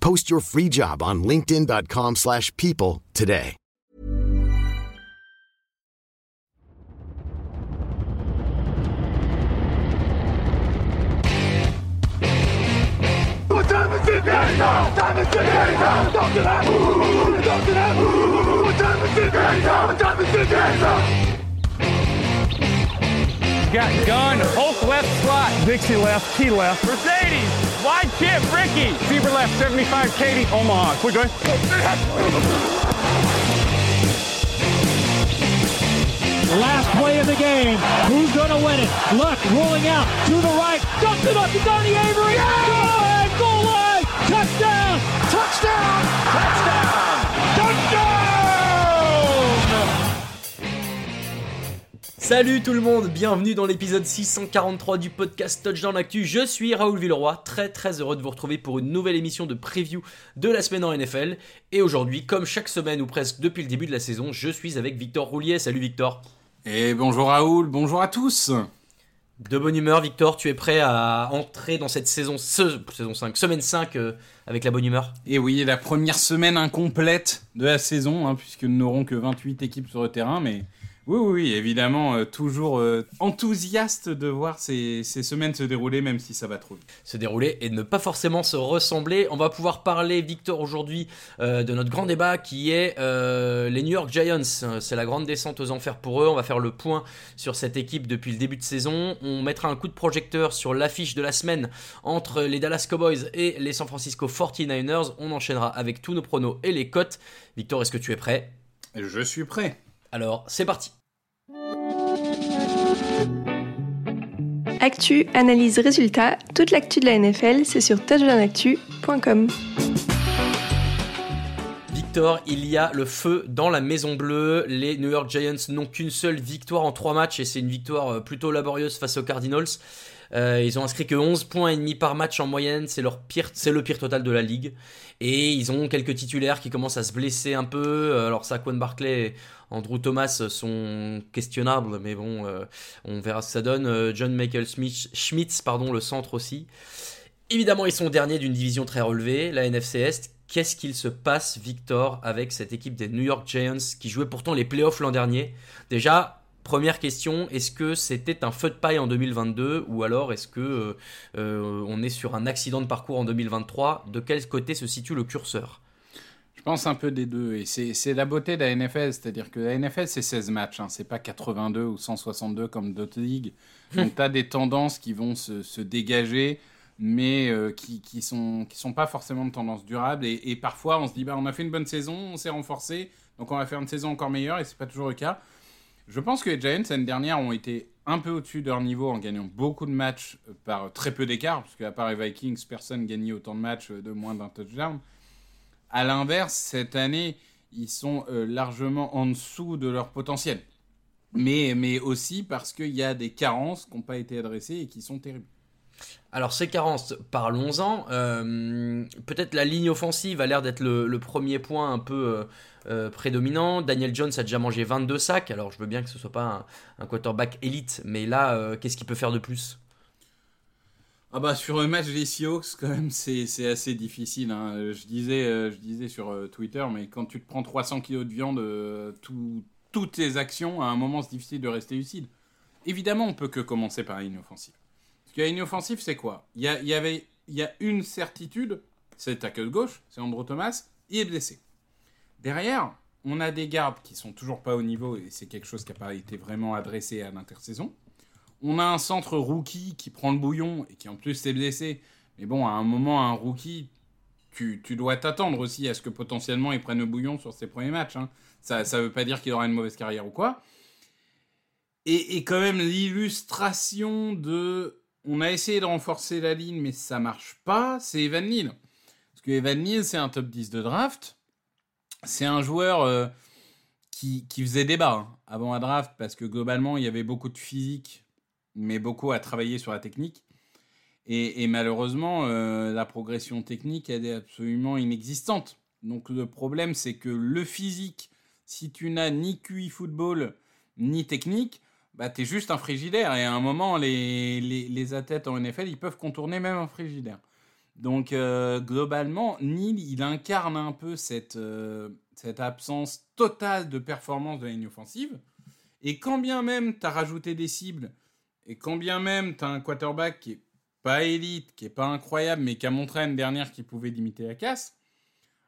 Post your free job on linkedin.com slash people today. Got gun, Hulk left slot, Dixie left, T left, Mercedes wide chip, Ricky, Fever left, 75, Katie, Omaha. Quick, go Last play of the game. Who's going to win it? Luck rolling out to the right. Dumps it up to Donnie Avery. Goal line, goal line. Touchdown. Salut tout le monde, bienvenue dans l'épisode 643 du podcast Touchdown Actu. Je suis Raoul Villeroy, très très heureux de vous retrouver pour une nouvelle émission de preview de la semaine en NFL. Et aujourd'hui, comme chaque semaine ou presque depuis le début de la saison, je suis avec Victor Roulier. Salut Victor. Et bonjour Raoul, bonjour à tous. De bonne humeur, Victor, tu es prêt à entrer dans cette saison, ce- saison 5, semaine 5 euh, avec la bonne humeur? Et oui, la première semaine incomplète de la saison, hein, puisque nous n'aurons que 28 équipes sur le terrain, mais oui, oui, évidemment, euh, toujours euh, enthousiaste de voir ces, ces semaines se dérouler, même si ça va trop vite. se dérouler et ne pas forcément se ressembler. On va pouvoir parler, Victor, aujourd'hui euh, de notre grand débat qui est les New York Giants. C'est la grande descente aux enfers pour eux. On va faire le point sur cette équipe depuis le début de saison. On mettra un coup de projecteur sur l'affiche de la semaine entre les Dallas Cowboys et les San Francisco 49ers. On enchaînera avec tous nos pronos et les cotes. Victor, est-ce que tu es prêt? Je suis prêt. Alors, c'est parti. Actu, analyse, résultat, toute l'actu de la NFL, c'est sur touchdownactu.com. Victor, il y a le feu dans la Maison Bleue. Les New York Giants n'ont qu'une seule victoire en trois matchs et c'est une victoire euh, plutôt laborieuse face aux Cardinals. Euh, ils ont inscrit que 11 points et demi par match en moyenne, c'est leur pire, c'est le pire total de la ligue. Et ils ont quelques titulaires qui commencent à se blesser un peu. Euh, Alors Saquon Barkley et Andrew Thomas sont questionnables, mais bon, euh, on verra ce que ça donne. Euh, John Michael Schmitz, le centre aussi. Évidemment, ils sont derniers d'une division très relevée, la NFC Est. Qu'est-ce qu'il se passe, Victor, avec cette équipe des New York Giants qui jouait pourtant les playoffs l'an dernier? Déjà, première question, est-ce que c'était un feu de paille en 2022 ou alors est-ce que euh, euh, on est sur un accident de parcours en 2023 De quel côté se situe le curseur? Je pense un peu des deux, et c'est la beauté de la NFL, c'est-à-dire que la NFL c'est 16 matchs, hein, c'est pas 82 ou 162 comme d'autres ligues. Donc tu as des tendances qui vont se, se dégager, mais euh, qui, qui, sont, qui sont pas forcément de tendances durables, et, et parfois on se dit, bah, on a fait une bonne saison, on s'est renforcé, donc on va faire une saison encore meilleure, et c'est pas toujours le cas. Je pense que les Giants l'année dernière ont été un peu au-dessus de leur niveau en gagnant beaucoup de matchs euh, par très peu d'écart, parce qu'à part les Vikings, personne gagnait autant de matchs euh, de moins d'un touchdown. À l'inverse, cette année, ils sont euh, largement en dessous de leur potentiel. Mais, aussi parce qu'il y a des carences qui n'ont pas été adressées et qui sont terribles. Alors ces carences, parlons-en. Euh, Peut-être la ligne offensive a l'air d'être le, premier point un peu euh, prédominant. Daniel Jones a déjà mangé 22 sacs. Alors je veux bien que ce soit pas un, quarterback élite, mais là, qu'est-ce qu'il peut faire de plus? Ah bah sur un match des Seahawks, quand même, c'est assez difficile. hein. Je, disais, euh, je disais sur euh, Twitter, mais quand tu te prends 300 kilos de viande, euh, tout- toutes tes actions, à un moment, c'est difficile de rester lucide. Évidemment, on peut que commencer par ligne offensive. Parce que ligne offensive, c'est quoi? Il y, a, y avait, il y a une certitude, c'est le tackle gauche, c'est Andrew Thomas, il est blessé. Derrière, on a des gardes qui sont toujours pas au niveau et c'est quelque chose qui n'a pas été vraiment adressé à l'intersaison. On a un centre rookie qui prend le bouillon et qui en plus s'est blessé. Mais bon, à un moment, un rookie, tu, dois t'attendre aussi à ce que potentiellement il prenne le bouillon sur ses premiers matchs. Hein. Ça ne veut pas dire qu'il aura une mauvaise carrière ou quoi. Et, et quand même l'illustration de... On a essayé de renforcer la ligne, mais ça marche pas, c'est Evan Neal. Parce que Evan Neal, c'est un top 10 de draft c'est un joueur euh, qui, faisait débat hein, avant la draft parce que globalement, il y avait beaucoup de physique, mais beaucoup à travailler sur la technique. Et, malheureusement, euh, la progression technique, elle est absolument inexistante. Donc le problème, c'est que le physique, si tu n'as ni QI football, ni technique, bah, tu es juste un frigidaire. Et à un moment, les, les, athlètes en NFL, ils peuvent contourner même un frigidaire. Donc euh, globalement, Neil, il incarne un peu cette, euh, cette absence totale de performance de la ligne offensive. Et quand bien même tu as rajouté des cibles, et quand bien même tu as un quarterback qui est pas élite, qui est pas incroyable, mais qui a montré une dernière qu'il pouvait limiter la casse,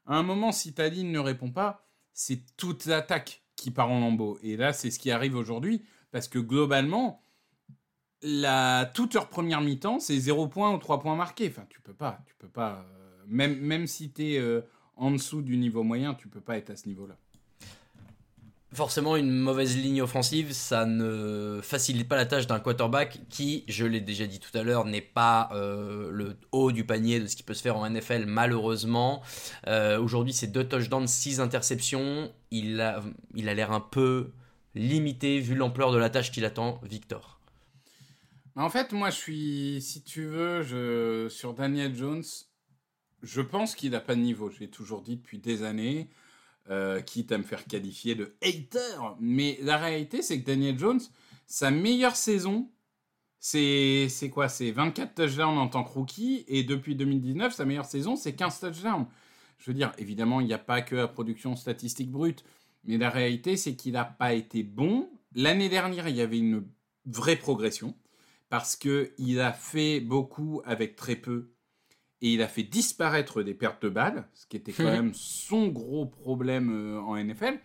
à un moment, si ta ligne ne répond pas, c'est toute l'attaque qui part en lambeaux. Et là, c'est ce qui arrive aujourd'hui, parce que globalement, la, toute leur première mi-temps, c'est 0 points ou 3 points marqués. Enfin, tu peux pas. Tu peux pas euh, même, même si tu euh, en dessous du niveau moyen, tu peux pas être à ce niveau-là. Forcément, une mauvaise ligne offensive, ça ne facilite pas la tâche d'un quarterback qui, je l'ai déjà dit tout à l'heure, n'est pas euh, le haut du panier de ce qui peut se faire en NFL, malheureusement. Aujourd'hui, c'est deux touchdowns, six interceptions. Il a il a l'air un peu limité vu l'ampleur de la tâche qu'il attend, Victor. En fait, moi, je suis, si tu veux, sur Daniel Jones, je pense qu'il n'a pas de niveau. Je l'ai toujours dit depuis des années, euh, quitte à me faire qualifier de hater. Mais la réalité, c'est que Daniel Jones, sa meilleure saison, c'est quoi? C'est 24 touchdowns en tant que rookie. Et depuis 2019, sa meilleure saison, c'est 15 touchdowns. Je veux dire, évidemment, il n'y a pas que la production statistique brute. Mais la réalité, c'est qu'il n'a pas été bon. L'année dernière, il y avait une vraie progression parce qu'il a fait beaucoup avec très peu et il a fait disparaître des pertes de balles, ce qui était quand même son gros problème euh, en NFL.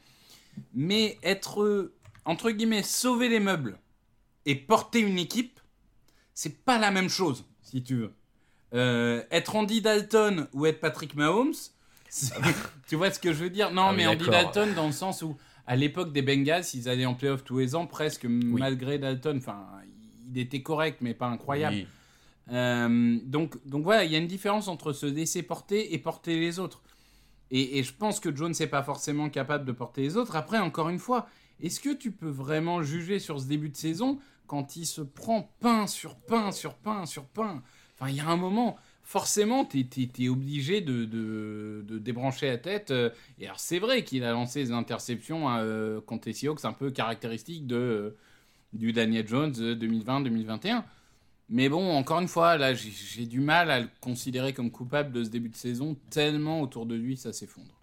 Mais être, entre guillemets, sauver les meubles et porter une équipe, c'est pas la même chose, si tu veux. Euh, être Andy Dalton ou être Patrick Mahomes, tu vois ce que je veux dire? Non, ah mais Andy Dalton dans le sens où, à l'époque des Bengals, ils allaient en playoff tous les ans, presque malgré Dalton. Enfin, il était correct, mais pas incroyable. Euh, donc, voilà, il y a une différence entre se laisser porter et porter les autres. Et, je pense que Jones n'est pas forcément capable de porter les autres. Après, encore une fois, est-ce que tu peux vraiment juger sur ce début de saison quand il se prend pain sur pain sur pain sur pain? Enfin, il y a un moment, forcément, tu es, obligé de, débrancher la tête. Et alors, c'est vrai qu'il a lancé des interceptions euh, contre les Seahawks un peu caractéristiques de du Daniel Jones 2020-2021. Mais bon, encore une fois, là, j'ai du mal à le considérer comme coupable de ce début de saison, tellement autour de lui ça s'effondre.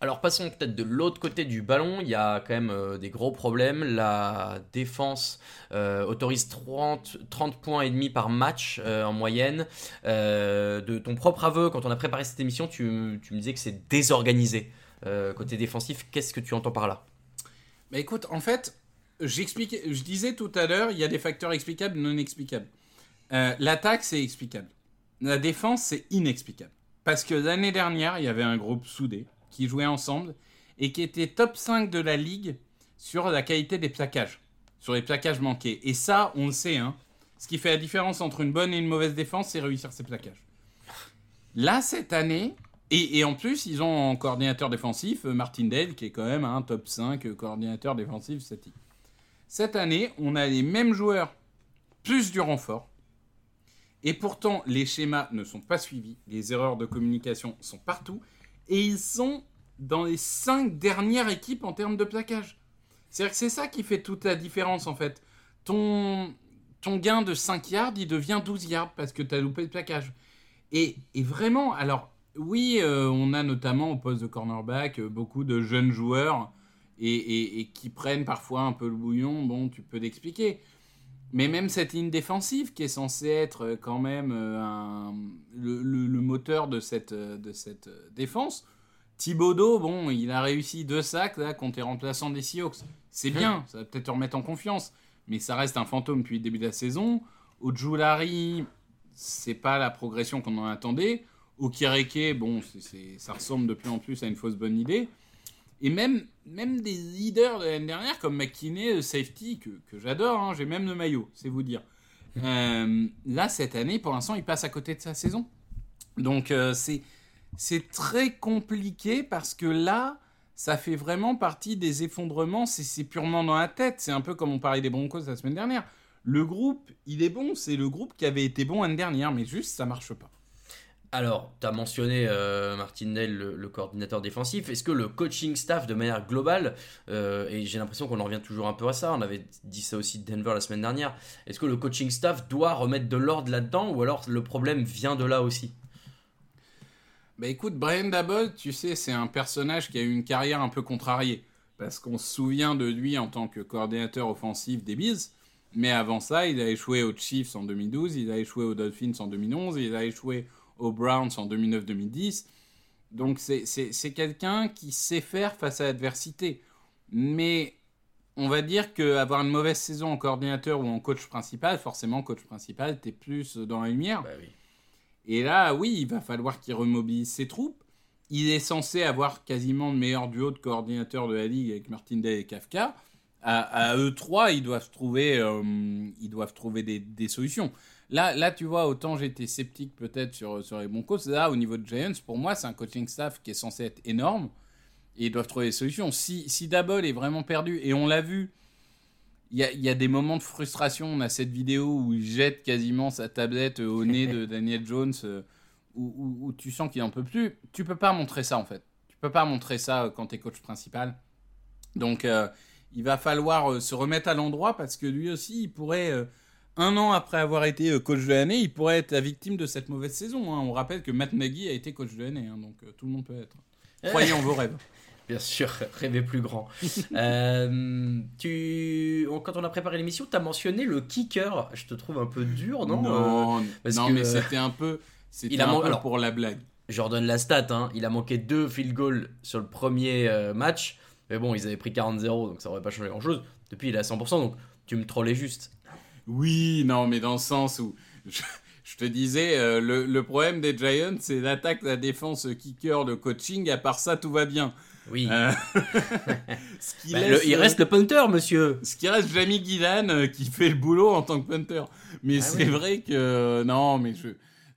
Alors passons peut-être de l'autre côté du ballon, il y a quand même euh, des gros problèmes. La défense euh, autorise 30, 30 points et demi par match euh, en moyenne. de ton propre aveu, quand on a préparé cette émission, tu, tu me disais que c'est désorganisé côté défensif. Qu'est-ce que tu entends par là? Bah écoute, en fait, je disais tout à l'heure, il y a des facteurs explicables, non explicables. Euh, l'attaque, c'est explicable. La défense, c'est inexplicable. Parce que l'année dernière, il y avait un groupe soudé qui jouait ensemble et qui était top 5 de la ligue sur la qualité des plaquages, sur les plaquages manqués. Et ça, on le sait, hein. Ce qui fait la différence entre une bonne et une mauvaise défense, c'est réussir ses plaquages. Là, cette année, et, en plus, ils ont en coordinateur défensif euh, Martin Dale, qui est quand même un top 5 coordinateur défensif cette cette année, on a les mêmes joueurs, plus du renfort. Et pourtant, les schémas ne sont pas suivis. Les erreurs de communication sont partout. Et ils sont dans les cinq dernières équipes en termes de plaquage. C'est-à-dire que c'est ça qui fait toute la différence, en fait. Ton, ton gain de 5 yards, il devient 12 yards parce que tu as loupé le plaquage. Et, vraiment, alors, oui, euh, on a notamment au poste de cornerback euh, beaucoup de jeunes joueurs et, qui prennent parfois un peu le bouillon, bon, tu peux l'expliquer. Mais même cette ligne défensive qui est censée être quand même euh, le, moteur de cette, de cette défense, Thibodeau, bon, il a réussi deux sacs là contre les remplaçants des Seahawks. C'est bien, ça va peut-être te remettre en confiance, mais ça reste un fantôme depuis le début de la saison. Ojulari, c'est pas la progression qu'on en attendait. Okireke, bon, ça ressemble de plus en plus à une fausse bonne idée. Et même, même des leaders de l'année dernière, comme McKinney, le safety, que, que j'adore, hein, j'ai même le maillot, c'est vous dire. Euh, là, cette année, pour l'instant, il passe à côté de sa saison. Donc, euh, c'est, c'est très compliqué parce que là, ça fait vraiment partie des effondrements. C'est, c'est purement dans la tête. C'est un peu comme on parlait des Broncos la semaine dernière. Le groupe, il est bon. C'est le groupe qui avait été bon l'année dernière, mais juste, ça marche pas. Alors, tu as mentionné euh, Martin Nell, le, coordinateur défensif. Est-ce que le coaching staff, de manière globale, euh, et j'ai l'impression qu'on en revient toujours un peu à ça, on avait dit ça aussi de Denver la semaine dernière, est-ce que le coaching staff doit remettre de l'ordre là-dedans ou alors le problème vient de là aussi? Bah écoute, Brian Dabble, tu sais, c'est un personnage qui a eu une carrière un peu contrariée. Parce qu'on se souvient de lui en tant que coordinateur offensif des Bills. Mais avant ça, il a échoué aux Chiefs en 2012, il a échoué aux Dolphins en 2011, il a échoué aux Browns en 2009-2010. Donc c'est quelqu'un qui sait faire face à l'adversité. Mais on va dire qu'avoir une mauvaise saison en coordinateur ou en coach principal, forcément coach principal, t'es plus dans la lumière. Bah oui. Et là, oui, il va falloir qu'il remobilise ses troupes. Il est censé avoir quasiment le meilleur duo de coordinateurs de la ligue avec Martindale et Kafka. À, eux trois, ils doivent trouver, euh, ils doivent trouver des, des solutions. Là, là, tu vois, autant j'étais sceptique peut-être sur, sur les Broncos. Là, au niveau de Giants, pour moi, c'est un coaching staff qui est censé être énorme. Et ils doivent trouver des solutions. Si, si Dabble est vraiment perdu, et on l'a vu, il y a, y a, des moments de frustration. On a cette vidéo où il jette quasiment sa tablette au nez de Daniel Jones, euh, où, où, tu sens qu'il en peut plus. Tu peux pas montrer ça, en fait. Tu peux pas montrer ça euh, quand tu es coach principal. Donc, euh, il va falloir se remettre à l'endroit parce que lui aussi, il pourrait euh, un an après avoir été euh, coach de l'année, il pourrait être la victime de cette mauvaise saison. Hein. On rappelle que Matt Nagy a été coach de l'année, hein, donc euh, tout le monde peut être. Croyez en vos rêves. Bien sûr, rêvez plus grand. euh, tu... Quand on a préparé l'émission, tu as mentionné le kicker. Je te trouve un peu dur, non Non, euh, non mais c'était un peu, il a un peu Alors, pour la blague. Je redonne la stat. Hein. Il a manqué deux field goals sur le premier euh, match. Mais bon, ils avaient pris 40-0, donc ça aurait pas changé grand-chose. Depuis, il est à 100%, donc tu me trollais juste. Oui, non, mais dans le sens où je, je te disais, euh, le, le, problème des Giants, c'est l'attaque, la défense, kicker, le coaching. À part ça, tout va bien. Oui. Euh, bah, laisse, le, il reste le punter, monsieur. Ce qui reste Jamie Gillan euh, qui fait le boulot en tant que punter. Mais ah c'est oui. vrai que non, mais je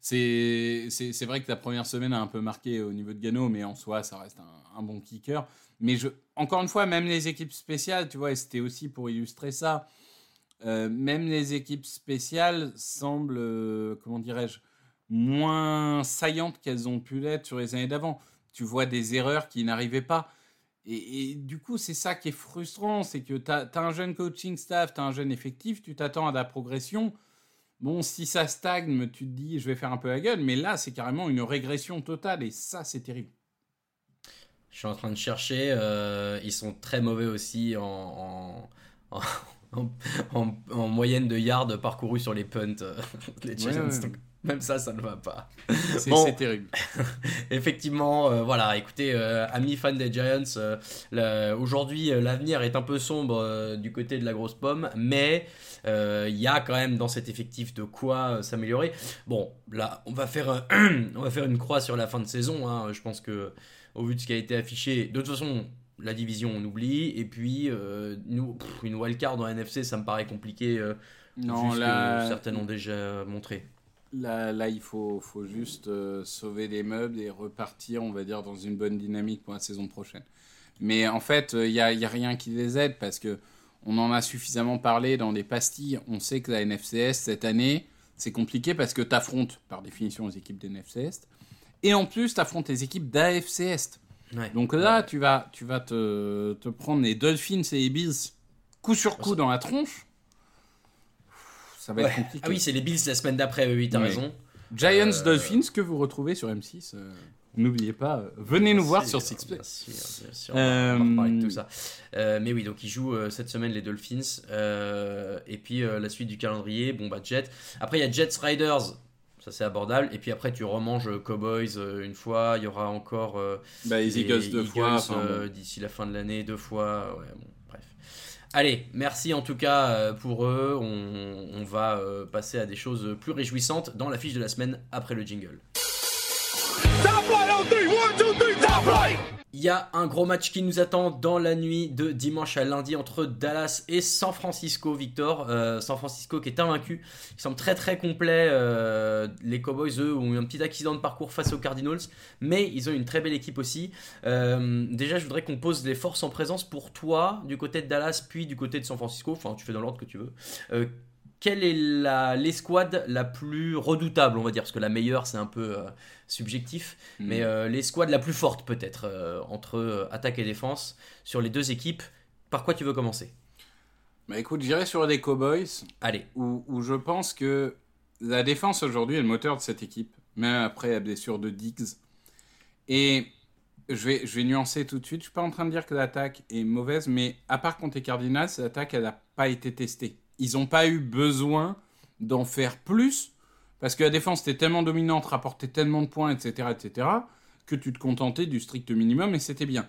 c'est vrai que la première semaine a un peu marqué au niveau de Gano, mais en soi, ça reste un, un bon kicker. Mais je, encore une fois, même les équipes spéciales, tu vois, c'était aussi pour illustrer ça. Euh, même les équipes spéciales semblent, euh, comment dirais-je, moins saillantes qu'elles ont pu l'être sur les années d'avant. Tu vois des erreurs qui n'arrivaient pas. Et, du coup, c'est ça qui est frustrant, c'est que tu as, un jeune coaching staff, tu as un jeune effectif, tu t'attends à la progression. Bon, si ça stagne, tu te dis, je vais faire un peu la gueule, mais là, c'est carrément une régression totale, et ça, c'est terrible. Je suis en train de chercher, euh, ils sont très mauvais aussi en, en, en, moyenne de yards parcourus sur les punts, les Giants. Ouais, ouais. Donc, même ça, ça ne va pas. C'est bon, terrible. effectivement, euh, voilà, écoutez, euh, amis fans des Giants, euh, aujourd'hui, l'avenir est un peu sombre euh, du côté de la grosse pomme, mais il y a quand même dans cet effectif de quoi s'améliorer. Bon, là, on va, faire, on va faire une croix sur la fin de saison. Hein. Je pense que, au vu de ce qui a été affiché, de toute façon, la division on oublie. Et puis euh, nous pff, une wildcard dans NFC ça me paraît compliqué euh, non là certaines ont déjà montré. Là, là il faut, faut juste euh, sauver les meubles et repartir on va dire dans une bonne dynamique pour la saison prochaine. Mais en fait il n'y a, y a rien qui les aide parce que on en a suffisamment parlé dans des pastilles. On sait que la NFCS cette année c'est compliqué parce que tu affrontes par définition les équipes d'NFCS et en plus tu affrontes les équipes d'AFCS Ouais. Donc là, ouais. tu vas, tu vas te, te, prendre les Dolphins et les Bills coup sur coup dans la tronche. Ça va être compliqué. Ah oui, c'est les Bills la semaine d'après, oui, t'as raison. Giants euh... Dolphins que vous retrouvez sur M6. Euh, N'oubliez pas, euh, venez nous voir sur Sixplay. Bien sûr, bien sûr. On va parler de tout ça. Mais oui, donc ils jouent cette semaine les Dolphins. et puis la suite du calendrier, bon bah Jet. Après il y a Jets Riders Ça c'est abordable. Et puis après tu remanges Cowboys une fois. Il y aura encore bah, les, Eagles deux fois d'ici la fin de l'année deux fois. Ouais, bon, bref. Allez, merci en tout cas pour eux. On, on va passer à des choses plus réjouissantes dans la fiche de la semaine après le jingle. Il y a un gros match qui nous attend dans la nuit de dimanche à lundi entre Dallas et San Francisco, Victor. Euh, San Francisco qui est invaincu. Il semble très très complet. Euh, les Cowboys, eux, ont eu un petit accident de parcours face aux Cardinals. Mais ils ont une très belle équipe aussi. Euh, déjà, je voudrais qu'on pose les forces en présence pour toi, du côté de Dallas, puis du côté de San Francisco. Enfin, tu fais dans l'ordre que tu veux quelle est l'escouade la, plus redoutable, on va dire, parce que la meilleure c'est un peu euh, subjectif, mm. mais euh, l'escouade la plus forte peut-être euh, entre attaque et défense sur les deux équipes. Par quoi tu veux commencer? Bah écoute, j'irai sur les Cowboys. Allez. Où, où, je pense que la défense aujourd'hui est le moteur de cette équipe, même après la blessure de Diggs. Et je vais, je vais nuancer tout de suite. Je suis pas en train de dire que l'attaque est mauvaise, mais à part contre les Cardinals, l'attaque elle n'a pas été testée ils n'ont pas eu besoin d'en faire plus parce que la défense était tellement dominante, rapportait tellement de points, etc., etc., que tu te contentais du strict minimum et c'était bien.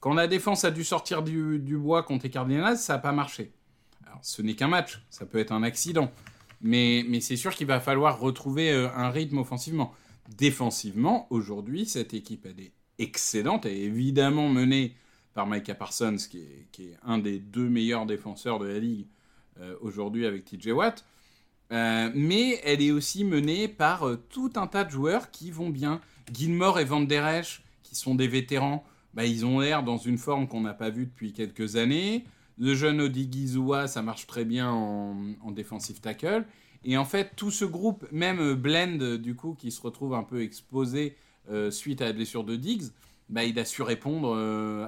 Quand la défense a dû sortir du, bois contre les Cardinals, ça n'a pas marché. Ce n'est qu'un match, ça peut être un accident, mais, mais c'est sûr qu'il va falloir retrouver euh, un rythme offensivement. Défensivement, aujourd'hui, cette équipe, elle est excellente, elle est évidemment menée par Micah Parsons, qui est, qui est un des deux meilleurs défenseurs de la ligue aujourd'hui avec TJ Watt. Euh, mais elle est aussi menée par euh, tout un tas de joueurs qui vont bien. Gilmore et Van Der Esch, qui sont des vétérans, bah, ils ont l'air dans une forme qu'on n'a pas vue depuis quelques années. Le jeune Odigizua, ça marche très bien en, en tackle. Et en fait, tout ce groupe, même Blend, du coup, qui se retrouve un peu exposé suite à la blessure de Diggs, bah, il a su répondre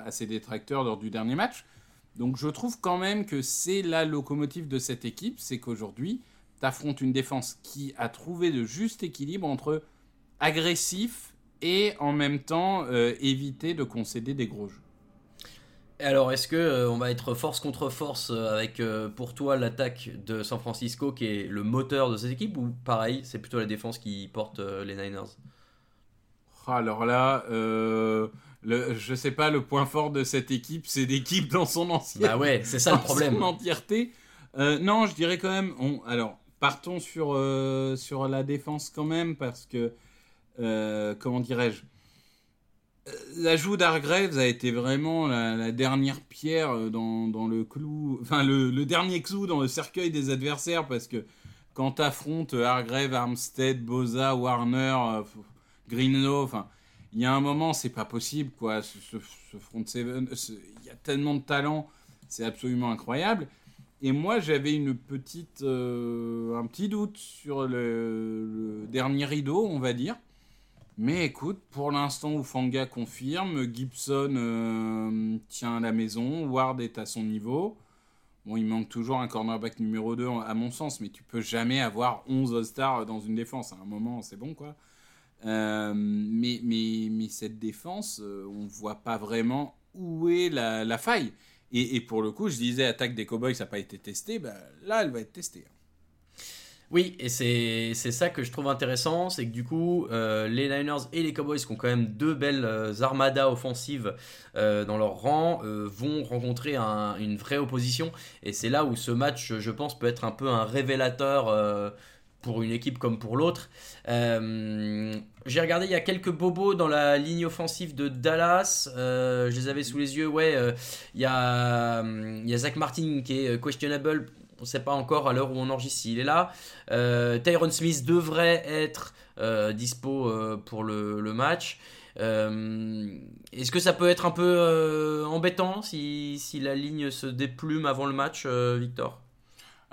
à ses détracteurs lors du dernier match. Donc je trouve quand même que c'est la locomotive de cette équipe, c'est qu'aujourd'hui, tu affrontes une défense qui a trouvé le juste équilibre entre agressif et en même temps euh, éviter de concéder des gros jeux. Alors, est-ce que euh, on va être force contre force euh, avec pour toi l'attaque de San Francisco qui est le moteur de cette équipe ou pareil, c'est plutôt la défense qui porte les Niners? Alors là, le, je sais pas, le point fort de cette équipe, c'est l'équipe dans son entièreté. Bah ouais, c'est ça le problème. Son entièreté. Euh, non, je dirais quand même. On, alors, partons sur, euh, sur la défense quand même, parce que. Euh, comment dirais-je? L'ajout d'Argraves a été vraiment la, dernière pierre dans, dans, le clou. Enfin, le, le, dernier clou dans le cercueil des adversaires, parce que quand t'affrontes Hargrave, Armstead, Boza, Warner, Greenlow, enfin il y a un moment, c'est pas possible, quoi. Ce, front seven, il y a tellement de talent, c'est absolument incroyable. Et moi, j'avais une petite, euh, un petit doute sur le, dernier rideau, on va dire. Mais écoute, pour l'instant, Ufanga confirme, Gibson euh, tient la maison, Ward est à son niveau. Bon, il manque toujours un cornerback numéro 2 à mon sens, mais tu peux jamais avoir 11 All-Stars dans une défense. À un moment, c'est bon, quoi. Euh, mais, mais, mais, cette défense, euh, on ne voit pas vraiment où est la, faille. Et, pour le coup, je disais, attaque des Cowboys, ça n'a pas été testé. Bah, là, elle va être testée. Oui, et c'est ça que je trouve intéressant, c'est que du coup, euh, les Niners et les Cowboys, qui ont quand même deux belles armadas offensives dans leur rang, vont rencontrer une vraie opposition. Et c'est là où ce match, je pense, peut être un peu un révélateur pour une équipe comme pour l'autre. Euh, j'ai regardé, il y a quelques bobos dans la ligne offensive de Dallas. Euh, je les avais sous les yeux. Ouais, euh, il, y a, Zach Martin qui est questionable. On ne sait pas encore à l'heure où on enregistre s'il est là. Tyron Smith devrait être dispo pour le, le match. Est-ce que ça peut être un peu embêtant si, si, la ligne se déplume avant le match, Victor?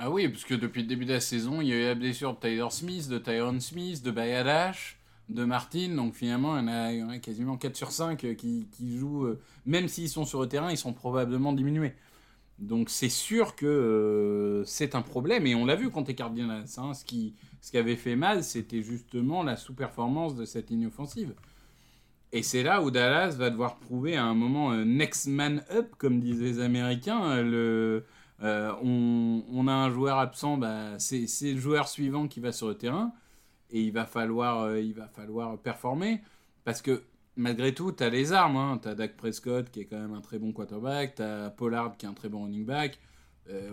Ah oui, parce que depuis le début de la saison, il y a eu la blessure de Tyler Smith, de Tyron Smith, de Bayadash, de Martin. Donc finalement, il y en a, quasiment 4 sur 5 euh, qui, jouent. Euh, même s'ils sont sur le terrain, ils sont probablement diminués. Donc c'est sûr que euh, c'est un problème. Et on l'a vu contre les Cardinals. Hein, ce, qui, ce qui avait fait mal, c'était justement la sous-performance de cette ligne offensive. Et c'est là où Dallas va devoir prouver à un moment next man up, comme disent les Américains. Euh, on, a un joueur absent, bah, c'est le joueur suivant qui va sur le terrain. et il va falloir, il va falloir performer parce que malgré tout, tu as les armes. Hein. Tu as Dak Prescott qui est quand même un très bon quarterback, tu as Pollard qui est un très bon running back.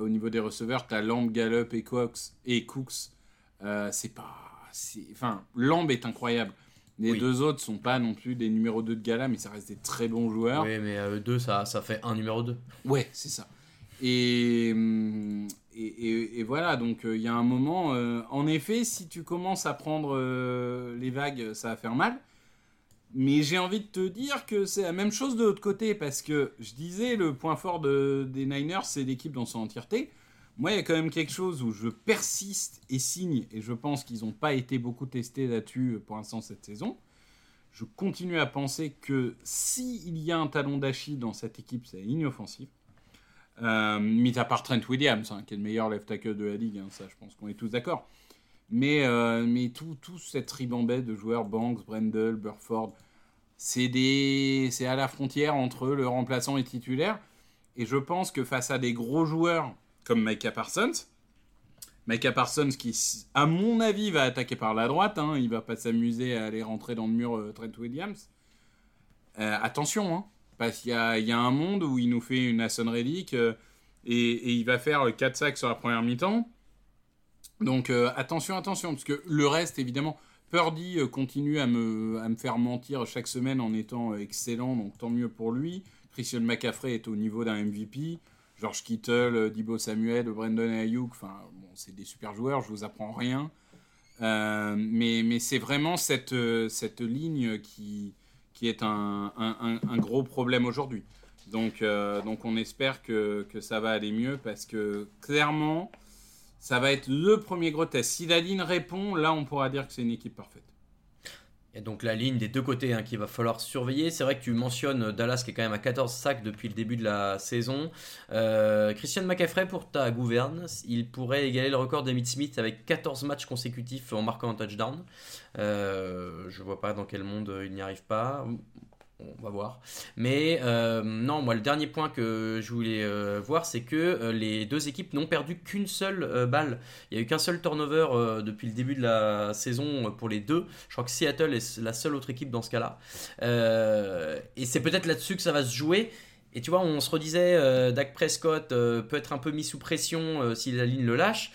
au niveau des receveurs, tu as Lamb, Gallup et, Cox, et Cooks. c'est pas. Enfin, Lamb est incroyable. Les deux autres sont pas non plus des numéros 2 de gala, mais ça reste des très bons joueurs. Oui, mais euh, deux, ça, ça fait un numéro 2. Ouais, c'est ça. Et, hum, et, voilà, donc euh, il y a un moment, euh, en effet, si tu commences à prendre les vagues, ça va faire mal. Mais j'ai envie de te dire que c'est la même chose de l'autre côté, parce que je disais, le point fort de, des Niners, c'est l'équipe dans son entièreté. Moi, il y a quand même quelque chose où je persiste et signe, et je pense qu'ils n'ont pas été beaucoup testés là-dessus pour l'instant cette saison. Je continue à penser que s'il y a un talon d'Achille dans cette équipe, c'est la ligne offensive. Euh, mis à part Trent Williams, hein, qui est le meilleur left tackle de la ligue, hein, ça je pense qu'on est tous d'accord. Mais, euh, mais tout, tout cette ribambelle de joueurs, Banks, Brendel, Burford, c'est à la frontière entre le remplaçant et titulaire. Et je pense que face à des gros joueurs comme Micah Parsons. Micah Parsons qui, à mon avis, va attaquer par la droite. Hein. Il va pas s'amuser à aller rentrer dans le mur euh, Trent Williams. Euh, attention, hein, parce qu'il y, a, un monde où il nous fait une Hassan Reddick euh, et, il va faire 4 sacs sur la première mi-temps. Donc attention, attention, parce que le reste, évidemment, Purdy continue à me, faire mentir chaque semaine en étant excellent, donc tant mieux pour lui. Christian McCaffrey est au niveau d'un MVP. George Kittle, euh, Dibo Samuel, Brandon Ayuk, enfin, bon, c'est des super joueurs, je vous apprends rien. Euh, mais, c'est vraiment euh, cette ligne qui, qui est un, gros problème aujourd'hui. Donc, donc on espère que, que, ça va aller mieux parce que clairement, ça va être le premier gros test. Si la ligne répond, là on pourra dire que c'est une équipe parfaite. Et donc la ligne des deux côtés hein, qu'il va falloir surveiller. C'est vrai que tu mentionnes Dallas qui est quand même à 14 sacs depuis le début de la saison. Euh, Christian McCaffrey pour ta gouverne, il pourrait égaler le record d'Emmitt Smith avec 14 matchs consécutifs en marquant un touchdown. Euh, je vois pas dans quel monde il n'y arrive pas on va voir. Mais euh, non, moi, le dernier point que je voulais euh, voir, c'est que euh, les deux équipes n'ont perdu qu'une seule balle. Il n'y a eu qu'un seul turnover depuis le début de la saison pour les deux. Je crois que Seattle est la seule autre équipe dans ce cas-là. et c'est peut-être là-dessus que ça va se jouer. Et tu vois, on se redisait, Dak Prescott peut être un peu mis sous pression si la ligne le lâche.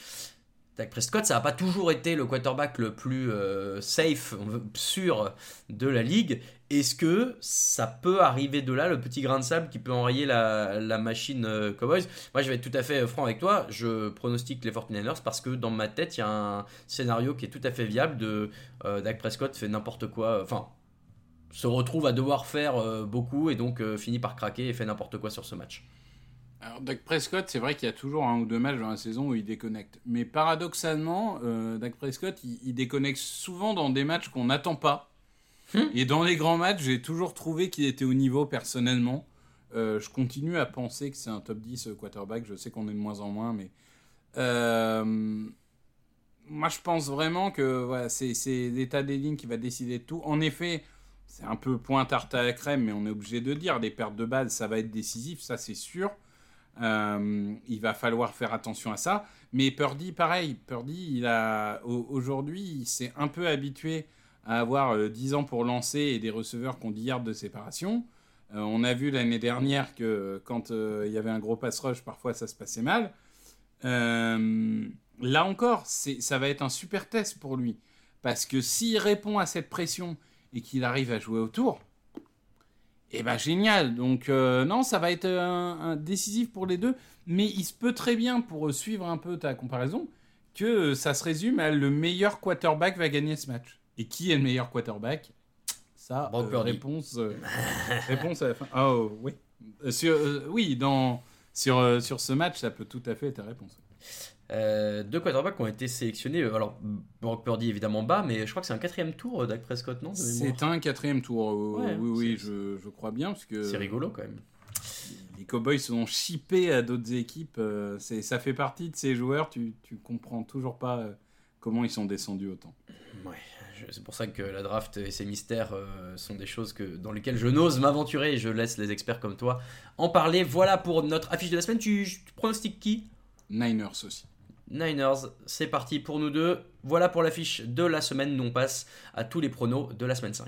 Dak Prescott, ça n'a pas toujours été le quarterback le plus safe, sûr de la ligue. Est-ce que ça peut arriver de là, le petit grain de sable qui peut enrayer la, machine euh, Cowboys? Moi, je vais être tout à fait franc avec toi. Je pronostique les 49ers parce que dans ma tête, il y a un scénario qui est tout à fait viable de euh, Dak Prescott fait n'importe quoi. Enfin, se retrouve à devoir faire euh, beaucoup et donc finit par craquer et fait n'importe quoi sur ce match. Alors, Dak Prescott, c'est vrai qu'il y a toujours un ou deux matchs dans la saison où il déconnecte. Mais paradoxalement, Dak Prescott, il, déconnecte souvent dans des matchs qu'on n'attend pas. Et dans les grands matchs, j'ai toujours trouvé qu'il était au niveau personnellement. Euh, je continue à penser que c'est un top 10 euh, quarterback. Je sais qu'on est de moins en moins, mais. Euh, moi, je pense vraiment que c'est l'état des lignes qui va décider de tout. En effet, c'est un peu point tarte à la crème, mais on est obligé de dire les pertes de balles, ça va être décisif, ça c'est sûr. il va falloir faire attention à ça. Mais Purdy, pareil. Purdy, il a aujourd'hui, il s'est un peu habitué à avoir 10 euh, ans pour lancer et des receveurs qui ont 10 yards de séparation. Euh, on a vu l'année dernière que quand euh, il y avait un gros pass rush, parfois ça se passait mal. là encore, ça va être un super test pour lui. Parce que s'il répond à cette pression et qu'il arrive à jouer autour, eh ben génial. Donc non, ça va être décisif pour les deux. Mais il se peut très bien, pour suivre un peu ta comparaison, que ça se résume à le meilleur quarterback va gagner ce match. Et qui est le meilleur quarterback? Ça, euh, réponse, euh, réponse à la fin. Oh oui, euh, sur, oui, dans sur sur ce match, ça peut tout à fait être ta réponse. deux quarterbacks ont été sélectionnés. Alors, Brock Purdy évidemment bas, mais je crois que c'est un quatrième tour, Dak Prescott, non C'est un quatrième tour, oui, oui, je, je, crois bien. Parce que c'est rigolo quand même. Les Cowboys sont chippés à d'autres équipes. c'est ça fait partie de ces joueurs, tu, tu comprends toujours pas comment ils sont descendus autant. Ouais, c'est pour ça que la draft et ses mystères euh, sont des choses que, dans lesquelles je n'ose m'aventurer et je laisse les experts comme toi en parler. Voilà pour notre affiche de la semaine. Tu, pronostiques qui? Niners aussi. Niners. C'est parti pour nous deux. Voilà pour l'affiche de la semaine. Nous on passe à tous les pronos de la semaine 5.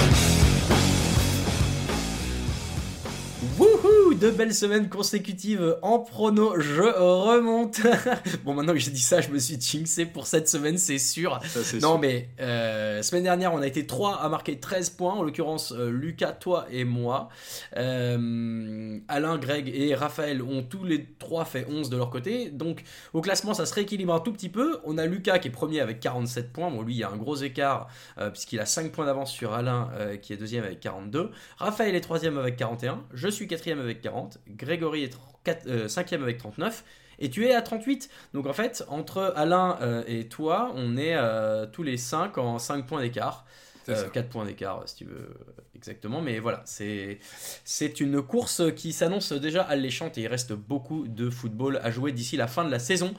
Deux belles semaines consécutives en prono, je remonte. bon, maintenant que j'ai dit ça, je me suis jinxé pour cette semaine, c'est sûr. non, mais euh, semaine dernière, on a été 3 à marquer 13 points, en l'occurrence euh, Lucas, toi et moi. Euh, Alain, Greg et Raphaël ont tous les trois fait 11 de leur côté. Donc au classement, ça se rééquilibre un tout petit peu. On a Lucas qui est premier avec 47 points. Bon, lui, il y a un gros écart puisqu'il a 5 points d'avance sur Alain qui est deuxième avec 42. Raphaël est troisième avec 41. Je suis quatrième avec 40. Grégory est 4, 5 avec 39 et tu es à 38. Donc en fait, entre Alain euh, et toi, on est euh, tous les 5 en 5 points d'écart. 4 euh, points d'écart, si tu veux, exactement. Mais voilà, c'est, c'est une course qui s'annonce déjà alléchante et il reste beaucoup de football à jouer d'ici la fin de la saison.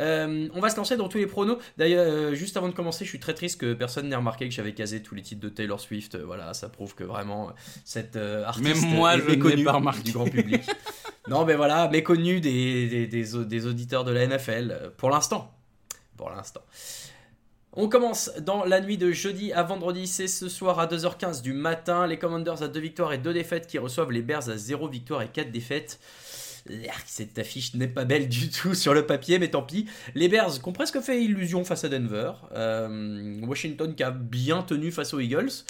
Euh, on va se lancer dans tous les pronos. D'ailleurs, euh, juste avant de commencer, je suis très triste que personne n'ait remarqué que j'avais casé tous les titres de Taylor Swift. Voilà, ça prouve que vraiment cette artiste Même moi, est méconnue pas remarqué. du grand public. non, mais voilà, méconnue des, des, des, des auditeurs de la NFL pour l'instant. Pour l'instant. On commence dans la nuit de jeudi à vendredi, c'est ce soir à 2h15 du matin. Les Commanders à 2 victoires et 2 défaites qui reçoivent les Bears à 0 victoire et 4 défaites. Cette affiche n'est pas belle du tout sur le papier, mais tant pis. Les Bears qui ont presque fait illusion face à Denver. Euh, Washington qui a bien tenu face aux Eagles.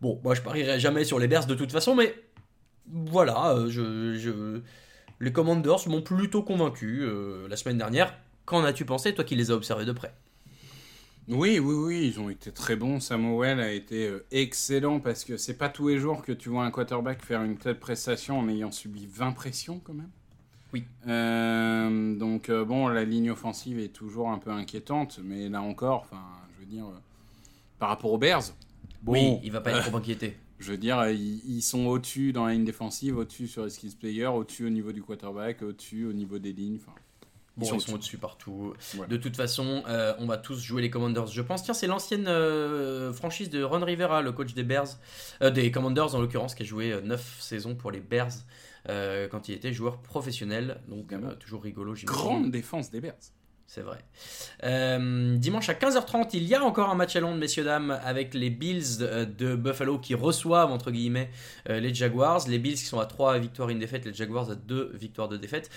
Bon, moi je parierai jamais sur les Bears de toute façon, mais voilà, euh, je, les Commanders m'ont plutôt convaincu euh, la semaine dernière. Qu'en as-tu pensé, toi qui les as observés de près? Oui, oui, oui, ils ont été très bons. Samuel a été euh, excellent parce que c'est pas tous les jours que tu vois un quarterback faire une telle prestation en ayant subi 20 pressions quand même. Oui. Euh, donc euh, bon, la ligne offensive est toujours un peu inquiétante, mais là encore, enfin, je veux dire, par rapport aux Bears. Bon, oui, il va pas être trop inquiété. Je veux dire, ils, sont au-dessus dans la ligne défensive, au-dessus sur les skills players, au-dessus au niveau du quarterback, au-dessus au niveau des lignes. Enfin, ils sont, au-dessus partout. De toute façon, euh, on va tous jouer les Commanders. Je pense, tiens, c'est l'ancienne euh, franchise de Ron Rivera, le coach des Bears, euh, des Commanders en l'occurrence, qui a joué 9 saisons pour les Bears quand il était joueur professionnel. Donc, toujours rigolo. Grande défense des Bears. C'est vrai. dimanche à 15h30, il y a encore un match à Londres, messieurs, dames, avec les Bills de Buffalo qui reçoivent, entre guillemets, les Jaguars. Les Bills qui sont à 3 victoires, une défaite, les Jaguars à 2 victoires, de défaite.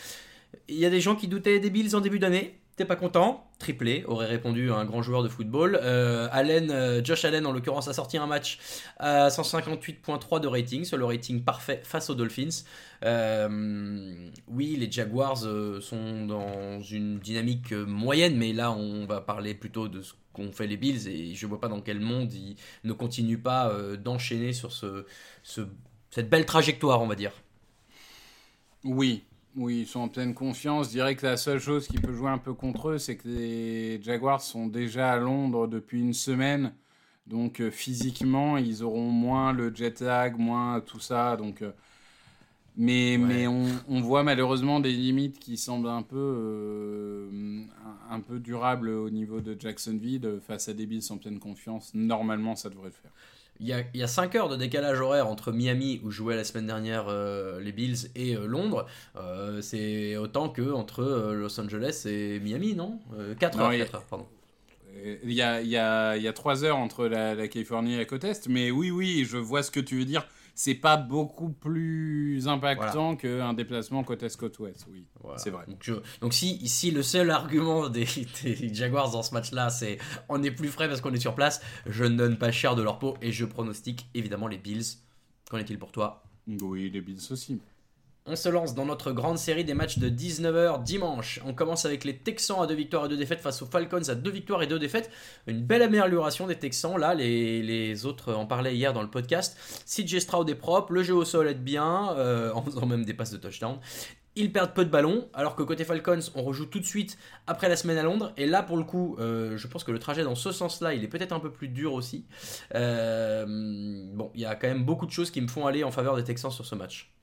Il y a des gens qui doutaient des Bills en début d'année. T'es pas content? Triplé, aurait répondu un grand joueur de football. Euh, Allen, euh, Josh Allen, en l'occurrence, a sorti un match à 158.3 de rating, sur le rating parfait face aux Dolphins. Euh, oui, les Jaguars sont dans une dynamique moyenne, mais là, on va parler plutôt de ce qu'ont fait les Bills et je vois pas dans quel monde ils ne continuent pas d'enchaîner sur ce, cette belle trajectoire, on va dire. Oui, oui, ils sont en pleine confiance. Je dirais que la seule chose qui peut jouer un peu contre eux, c'est que les Jaguars sont déjà à Londres depuis une semaine. Donc euh, physiquement, ils auront moins le jet lag, moins tout ça. Donc, euh, mais mais on, on, voit malheureusement des limites qui semblent un peu, euh, un, peu durables au niveau de Jacksonville face à des Bills en pleine confiance. Normalement, ça devrait le faire. Il y, a, il 5 heures de décalage horaire entre Miami, où jouaient la semaine dernière euh, les Bills, et euh, Londres. Euh, c'est autant que entre Los Angeles et Miami, non? 4 heures, 4 heures, pardon. Il y a, il y, a, y a 3 heures entre la, la, Californie et la côte Est, mais oui, oui, je vois ce que tu veux dire c'est pas beaucoup plus impactant qu'un déplacement côte est côte ouest. Oui, c'est vrai. Donc, donc, si, si le seul argument des, Jaguars dans ce match-là, c'est on est plus frais parce qu'on est sur place, je ne donne pas cher de leur peau et je pronostique évidemment les Bills. Qu'en est-il pour toi? Oui, les Bills aussi. On se lance dans notre grande série des matchs de 19h dimanche. On commence avec les Texans à 2 victoires et 2 défaites face aux Falcons à 2 victoires et 2 défaites. Une belle amélioration des Texans. Là, les, autres en parlaient hier dans le podcast. CJ Stroud est propre, le jeu au sol est bien, euh, en faisant même des passes de touchdown. Ils perdent peu de ballons, alors que côté Falcons, on rejoue tout de suite après la semaine à Londres. Et là, pour le coup, euh, je pense que le trajet dans ce sens-là, il est peut-être un peu plus dur aussi. Euh, bon, il y a quand même beaucoup de choses qui me font aller en faveur des Texans sur ce match.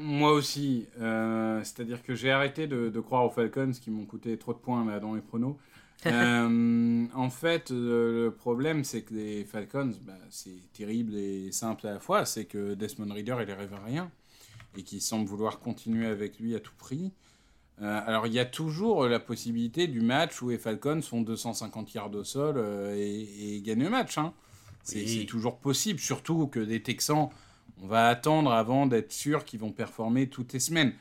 Moi aussi. Euh, c'est-à-dire que j'ai arrêté de, croire aux Falcons qui m'ont coûté trop de points là, dans les pronos. Euh, en fait, le problème, c'est que les Falcons, bah, c'est terrible et simple à la fois. C'est que Desmond Reader, il rêve à rien et qu'il semble vouloir continuer avec lui à tout prix. Euh, alors, il y a toujours la possibilité du match où les Falcons font 250 yards au sol et, gagnent le match. Hein. C'est toujours possible, surtout que des Texans on va attendre avant d'être sûr qu'ils vont performer toutes les semaines.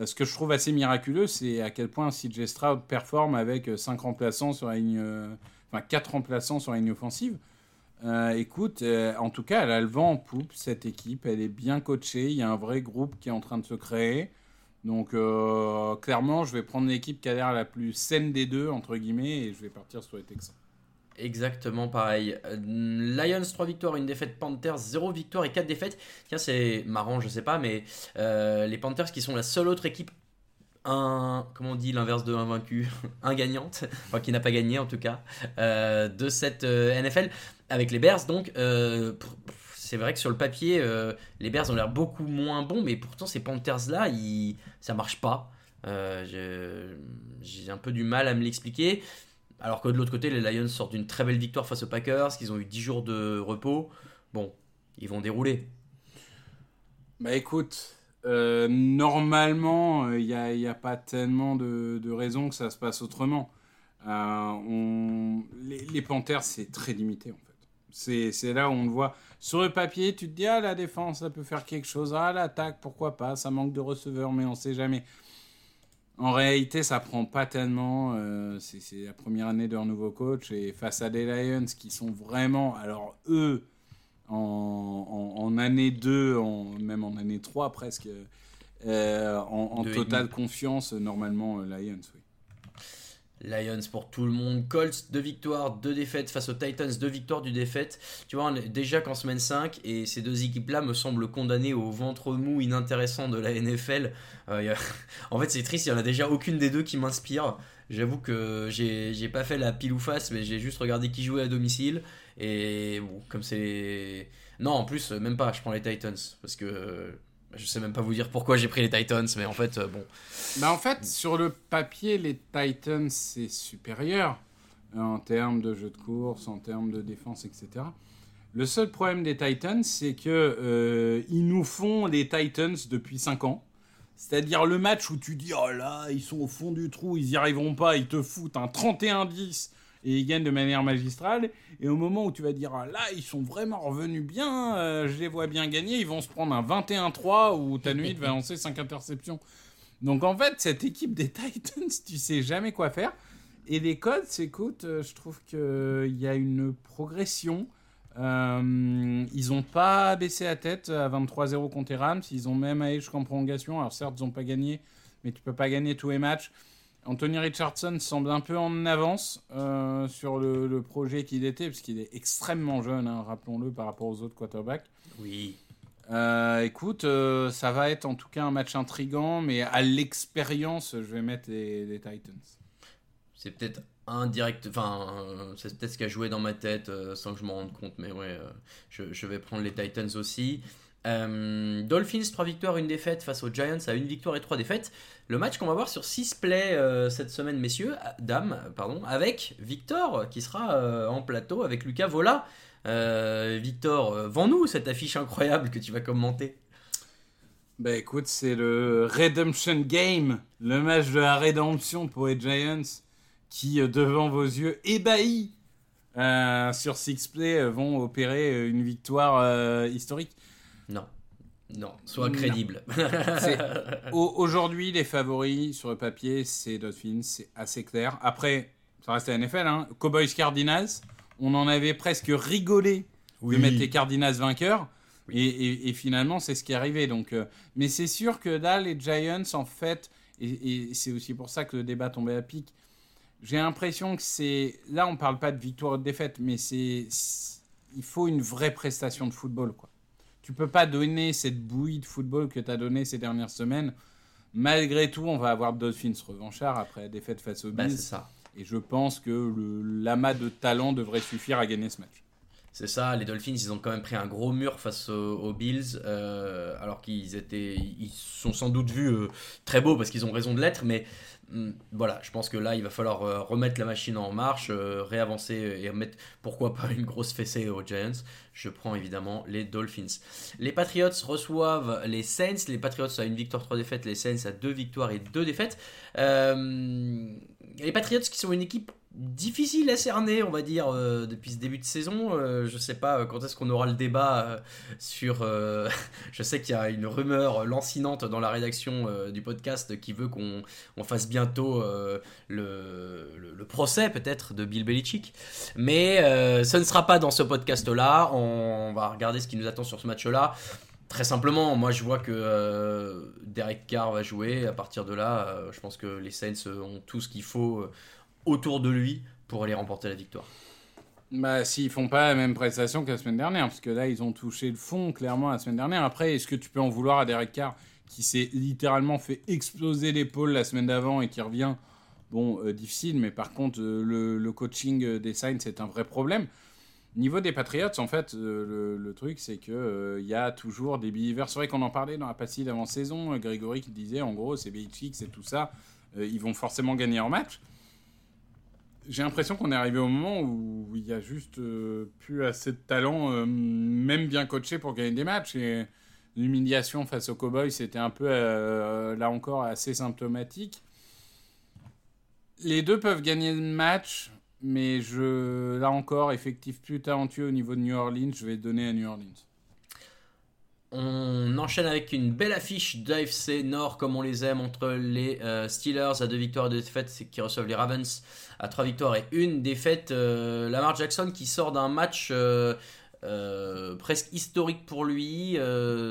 Euh, ce que je trouve assez miraculeux, c'est à quel point CJ Stroud performe avec 5 euh, remplaçants sur la ligne, euh, enfin 4 remplaçants sur la ligne offensive. écoute, en tout cas, elle a le vent en poupe, cette équipe. Elle est bien coachée. Il y a un vrai groupe qui est en train de se créer. Donc, clairement, je vais prendre l'équipe qui a l'air la plus saine des deux, entre guillemets, et je vais partir sur les Texans. Exactement pareil. Euh, Lions 3 victoires, une défaite. Panthers 0 victoire et 4 défaites. Tiens, c'est marrant, je sais pas, mais euh, les Panthers qui sont la seule autre équipe, un, comment on dit l'inverse de invaincu, un gagnante, enfin qui n'a pas gagné en tout cas, euh, de cette NFL avec les Bears. Donc, c'est vrai que sur le papier, les Bears ont l'air beaucoup moins bons, mais pourtant ces Panthers là, ça marche pas. J'ai un peu du mal à me l'expliquer. Alors que de l'autre côté, les Lions sortent d'une très belle victoire face aux Packers, qu'ils ont eu 10 jours de repos. Bon, ils vont dérouler. Bah écoute, euh, normalement, il euh, n'y a, pas tellement de, raisons que ça se passe autrement. Euh, les, Panthers, c'est très limité en fait. C'est là où on le voit. Sur le papier, tu te dis, ah, la défense, ça peut faire quelque chose. Ah, l'attaque, pourquoi pas? Ça manque de receveurs, mais on ne sait jamais. En réalité, ça prend pas tellement. Euh, c'est la première année de leur nouveau coach et face à des Lions qui sont vraiment, alors eux, en, année 2, en, même en année 3 presque, euh, en, totale confiance, normalement, euh, Lions, oui. Lions pour tout le monde. Colts, 2 victoires, 2 défaites face aux Titans, 2 victoires, du défaite. Tu vois, déjà qu'en semaine 5, et ces deux équipes-là me semblent condamnées au ventre mou inintéressant de la NFL. Euh, en fait, c'est triste, il n'y en a déjà aucune des deux qui m'inspire. J'avoue que j'ai pas fait la pile ou face, mais j'ai juste regardé qui jouait à domicile. Et comme c'est. Non, en plus, même pas, je prends les Titans. Parce que je sais même pas vous dire pourquoi j'ai pris les Titans, mais en fait, euh, bon. Bah en fait, sur le papier, les Titans, c'est supérieur euh, en termes de jeu de course, en termes de défense, etc. Le seul problème des Titans, c'est que euh, ils nous font les Titans depuis 5 ans. C'est-à-dire le match où tu dis, oh là, ils sont au fond du trou, ils y arriveront pas, ils te foutent un 31-10 et ils gagnent de manière magistrale. Et au moment où tu vas dire, ah, là, ils sont vraiment revenus bien, euh, je les vois bien gagner, ils vont se prendre un 21-3 où Tanuit va lancer 5 interceptions. Donc en fait, cette équipe des Titans, tu sais jamais quoi faire. Et les codes, écoute, euh, je trouve qu'il y a une progression. Euh, ils n'ont pas baissé la tête à 23-0 contre Rams. Ils ont même allé jusqu'en prolongation. Alors certes, ils n'ont pas gagné, mais tu peux pas gagner tous les matchs. Anthony Richardson semble un peu en avance euh, sur le, projet qu'il était, puisqu'il est extrêmement jeune, hein, rappelons-le, par rapport aux autres quarterbacks. Oui. Euh, écoute, euh, ça va être en tout cas un match intrigant, mais à l'expérience, je vais mettre les, Titans. C'est peut-être indirect, enfin, c'est peut-être ce qui a joué dans ma tête sans que je m'en rende compte, mais ouais, je, je, vais prendre les Titans aussi. Euh, Dolphins, 3 victoires, 1 défaite face aux Giants à 1 victoire et 3 défaites. Le match qu'on va voir sur 6 plays euh, cette semaine, messieurs, euh, dames, pardon, avec Victor qui sera en plateau avec Lucas Vola. Victor, vends-nous cette affiche incroyable que tu vas commenter. Bah écoute, c'est le Redemption Game, le match de la rédemption pour les Giants qui, devant vos yeux ébahis sur 6 plays, vont opérer une victoire historique. Non. Soit crédible. Aujourd'hui, les favoris sur le papier, c'est Dolphins, c'est assez clair. Après, ça reste la NFL, hein. Cowboys Cardinals, on en avait presque rigolé de mettre les Cardinals vainqueurs. Et, finalement, c'est ce qui est arrivé. Donc, euh, mais c'est sûr que là, les Giants, en fait, et, c'est aussi pour ça que le débat tombait à pic. J'ai l'impression que c'est. Là, on parle pas de victoire ou de défaite, mais c'est. Il faut une vraie prestation de football, quoi tu peux pas donner cette bouillie de football que tu as donné ces dernières semaines. Malgré tout, on va avoir Dolphins revanchard après la défaite face aux bah, Bills. ça. Et je pense que l'amas de talent devrait suffire à gagner ce match. C'est ça, les Dolphins, ils ont quand même pris un gros mur face aux, Bills, euh, alors qu'ils étaient, ils sont sans doute vus euh, très beaux parce qu'ils ont raison de l'être, mais hmm, voilà, je pense que là, il va falloir euh, remettre la machine en marche, réavancer et remettre, pourquoi pas, une grosse fessée aux Giants. Je prends évidemment les Dolphins. Les Patriots reçoivent les Saints. Les Patriots à une victoire, trois défaites. Les Saints à deux victoires et deux défaites. les Patriots qui sont une équipe difficile à cerner, on va dire, euh, depuis ce début de saison. Euh, je sais pas euh, quand est-ce qu'on aura le débat sur. je sais qu'il y a une rumeur lancinante dans la rédaction du podcast qui veut qu'on fasse bientôt le, procès, peut-être, de Bill Belichick. Mais ce ne sera pas dans ce podcast-là. Va regarder ce qui nous attend sur ce match-là. Très simplement, moi je vois que Derek Carr va jouer. À partir de là, je pense que les Saints ont tout ce qu'il faut autour de lui pour aller remporter la victoire. Bah, s'ils font pas la même prestation que la semaine dernière, parce que là, ils ont touché le fond clairement la semaine dernière. Après, est-ce que tu peux en vouloir à Derek Carr qui s'est littéralement fait exploser l'épaule la semaine d'avant et qui revient Bon, euh, difficile, mais par contre, euh, le, coaching des Saints, c'est un vrai problème. Niveau des Patriots, en fait, euh, le, truc, c'est qu'il il y a toujours des believers. C'est vrai qu'on en parlait dans la passée d'avant-saison. Grégory qui disait, en gros, c'est BHX et tout ça. ils vont forcément gagner en match j'ai l'impression qu'on est arrivé au moment où il y a juste euh, plus assez de talent, euh, même bien coaché pour gagner des matchs. Et l'humiliation face aux Cowboys, c'était un peu, euh, là encore, assez symptomatique. Les deux peuvent gagner le match, mais je, là encore, effectif plus talentueux au niveau de New Orleans, je vais donner à New Orleans. On enchaîne avec une belle affiche d'AFC Nord comme on les aime entre les euh, Steelers à deux victoires et deux défaites qui reçoivent les Ravens à trois victoires et une défaite. Euh, Lamar Jackson qui sort d'un match euh, presque historique pour lui.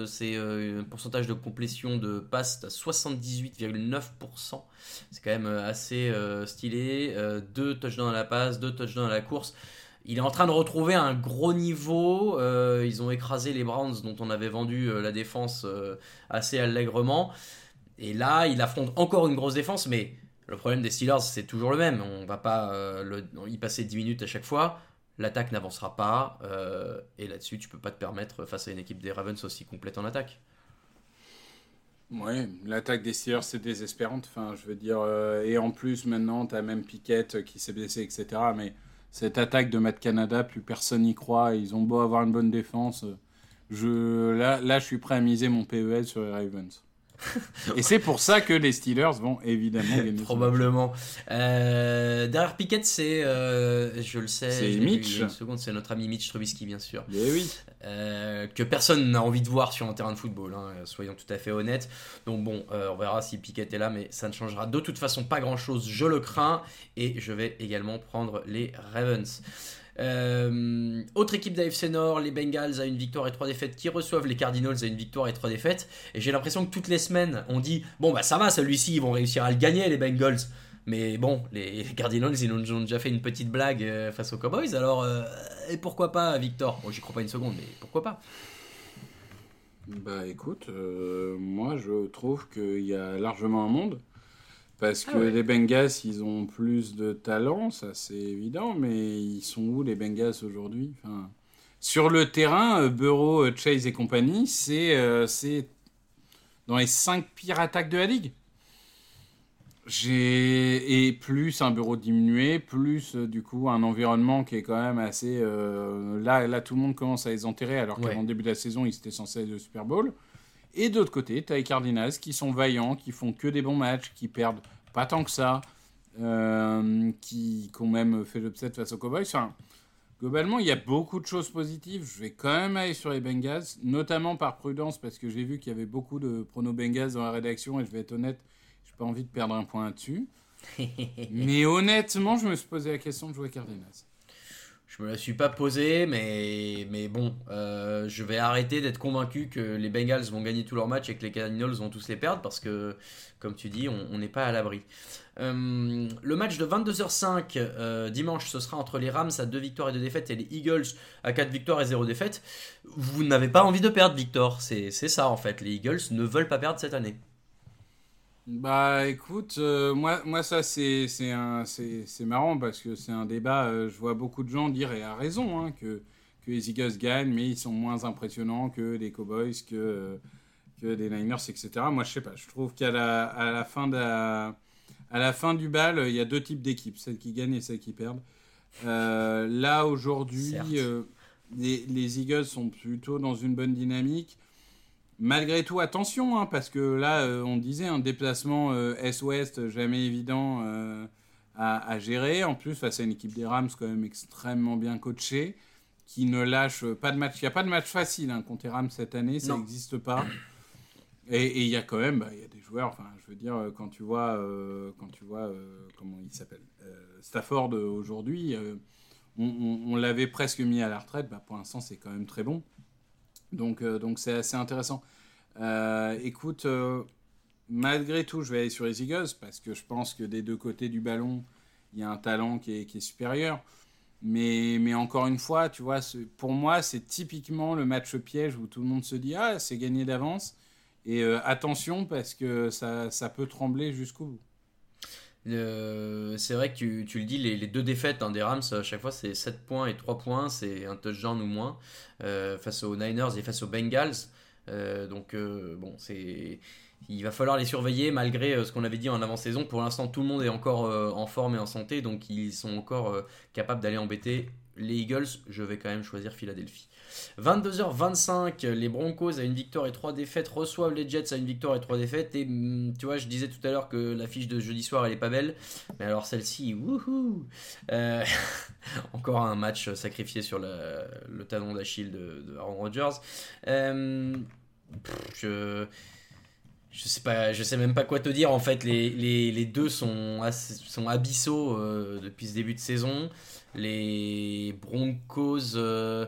c'est un pourcentage de complétion de passe à 78,9%. C'est quand même assez stylé. deux touchdowns à la passe, deux touchdowns à la course. Il est en train de retrouver un gros niveau. Euh, ils ont écrasé les Browns dont on avait vendu euh, la défense euh, assez allègrement. Et là, il affronte encore une grosse défense, mais le problème des Steelers, c'est toujours le même. On va pas y passer 10 minutes à chaque fois. L'attaque n'avancera pas. et là-dessus, tu peux pas te permettre, face à une équipe des Ravens aussi complète en attaque. Ouais, l'attaque des Steelers, c'est désespérante. Enfin, je veux dire, et en plus, maintenant, tu as même Piquette qui s'est blessé, etc. Mais cette attaque de Matt Canada, plus personne n'y croit. Ils ont beau avoir une bonne défense. Je, là, là, je suis prêt à miser mon PEL sur les Ravens. Et c'est pour ça que les Steelers vont évidemment gagner. Probablement. Euh, derrière Pickett, c'est, euh, je le sais, c'est Mitch. Une seconde, c'est notre ami Mitch Trubisky, bien sûr. Eh oui. Euh, que personne n'a envie de voir sur un terrain de football, hein, soyons tout à fait honnêtes. Donc bon, on verra si Pickett est là, mais ça ne changera de toute façon pas grand-chose, je le crains. Et je vais également prendre les Ravens. Euh, autre équipe d'AFC Nord, les Bengals à une victoire et trois défaites qui reçoivent les Cardinals à une victoire et trois défaites. Et j'ai l'impression que toutes les semaines, on dit bon bah ça va, celui-ci ils vont réussir à le gagner les Bengals. Mais bon, les Cardinals ils ont, déjà fait une petite blague euh, face aux Cowboys. Alors euh, et pourquoi pas Victor? Bon j'y crois pas une seconde, mais pourquoi pas? Bah écoute, moi je trouve qu'il y a largement un monde. Parce ah que les Bengals, ils ont plus de talent, ça c'est évident, mais ils sont où les Bengals aujourd'hui? Enfin, Sur le terrain, euh, Burrow, euh, Chase et compagnie, c'est euh, dans les 5 pires attaques de la ligue. J'ai et plus un bureau diminué, plus du coup un environnement qui est quand même assez là là tout le monde commence à les enterrer alors qu'avant le début de la saison ils étaient censés être le Super Bowl. Et d'autre côté, tu as les Cardinals qui sont vaillants, qui font que des bons matchs, qui perdent pas tant que ça, euh, qui, ont même fait l'upset face aux Cowboys. Enfin, globalement, il y a beaucoup de choses positives. Je vais quand même aller sur les Bengals, notamment par prudence, parce que j'ai vu qu'il y avait beaucoup de pronos Bengals dans la rédaction, et je vais être honnête, j'ai pas envie de perdre un point là-dessus. Mais honnêtement, je me suis posé la question de jouer Cardinals. Je me la suis pas posée, mais, mais bon, euh, je vais arrêter d'être convaincu que les Bengals vont gagner tous leurs matchs et que les Cardinals vont tous les perdre parce que, comme tu dis, on n'est pas à l'abri. Euh, le match de 22h05 euh, dimanche, ce sera entre les Rams à 2 victoires et 2 défaites et les Eagles à 4 victoires et 0 défaites. Vous n'avez pas envie de perdre, Victor. C'est ça en fait. Les Eagles ne veulent pas perdre cette année. Bah écoute, euh, moi, moi ça c'est marrant parce que c'est un débat, euh, je vois beaucoup de gens dire, et à raison, hein, que que les Eagles gagnent, mais ils sont moins impressionnants que les Cowboys, que, que les Niners, etc. Moi, je sais pas. Je trouve qu'à la, à la, fin de à la fin du bal, il y a deux types d'équipes, celles qui gagnent et celles qui perdent. Euh, là, aujourd'hui, euh, les, les, Eagles sont plutôt dans une bonne dynamique. Malgré tout, attention, hein, parce que là, euh, on disait un déplacement Est-Ouest jamais évident à, à, gérer. En plus, face à une équipe des Rams quand même extrêmement bien coachée qui ne lâche pas de match. Il n'y a pas de match facile hein, contre les Rams cette année, ça n'existe pas. Et il y a quand même, bah, y a des joueurs. Enfin, je veux dire, euh, quand tu vois, euh, quand tu vois, euh, comment il s'appelle, Stafford aujourd'hui, on, l'avait presque mis à la retraite. Bah, pour l'instant, c'est quand même très bon. Donc, donc c'est assez intéressant. écoute, malgré tout, je vais aller sur les Eagles parce que je pense que des deux côtés du ballon, il y a un talent qui est, qui est supérieur. Mais, mais encore une fois, tu vois, pour moi, c'est typiquement le match piège où tout le monde se dit Ah, c'est gagné d'avance. Et euh, attention, parce que ça, ça peut trembler jusqu'au bout. C'est vrai que tu, le dis, les, deux défaites hein, des Rams, à chaque fois, c'est 7 points et 3 points, c'est un touchdown ou moins, euh, face aux Niners et face aux Bengals. Euh, donc, bon, c'est il va falloir les surveiller malgré euh, ce qu'on avait dit en avant-saison. Pour l'instant, tout le monde est encore euh, en forme et en santé, donc ils sont encore euh, capables d'aller embêter les Eagles. Je vais quand même choisir Philadelphie. 22h25, les Broncos à une victoire et trois défaites reçoivent les Jets à une victoire et trois défaites. Et mm, tu vois, je disais tout à l'heure que l'affiche de jeudi soir elle est pas belle, mais alors celle-ci, wouhou Encore un match sacrifié sur le talon d'Achille de, Aaron Rodgers. je je sais pas, je sais même pas quoi te dire. En fait, les, les, les deux sont, sont abyssaux euh, depuis ce début de saison. Les Broncos euh,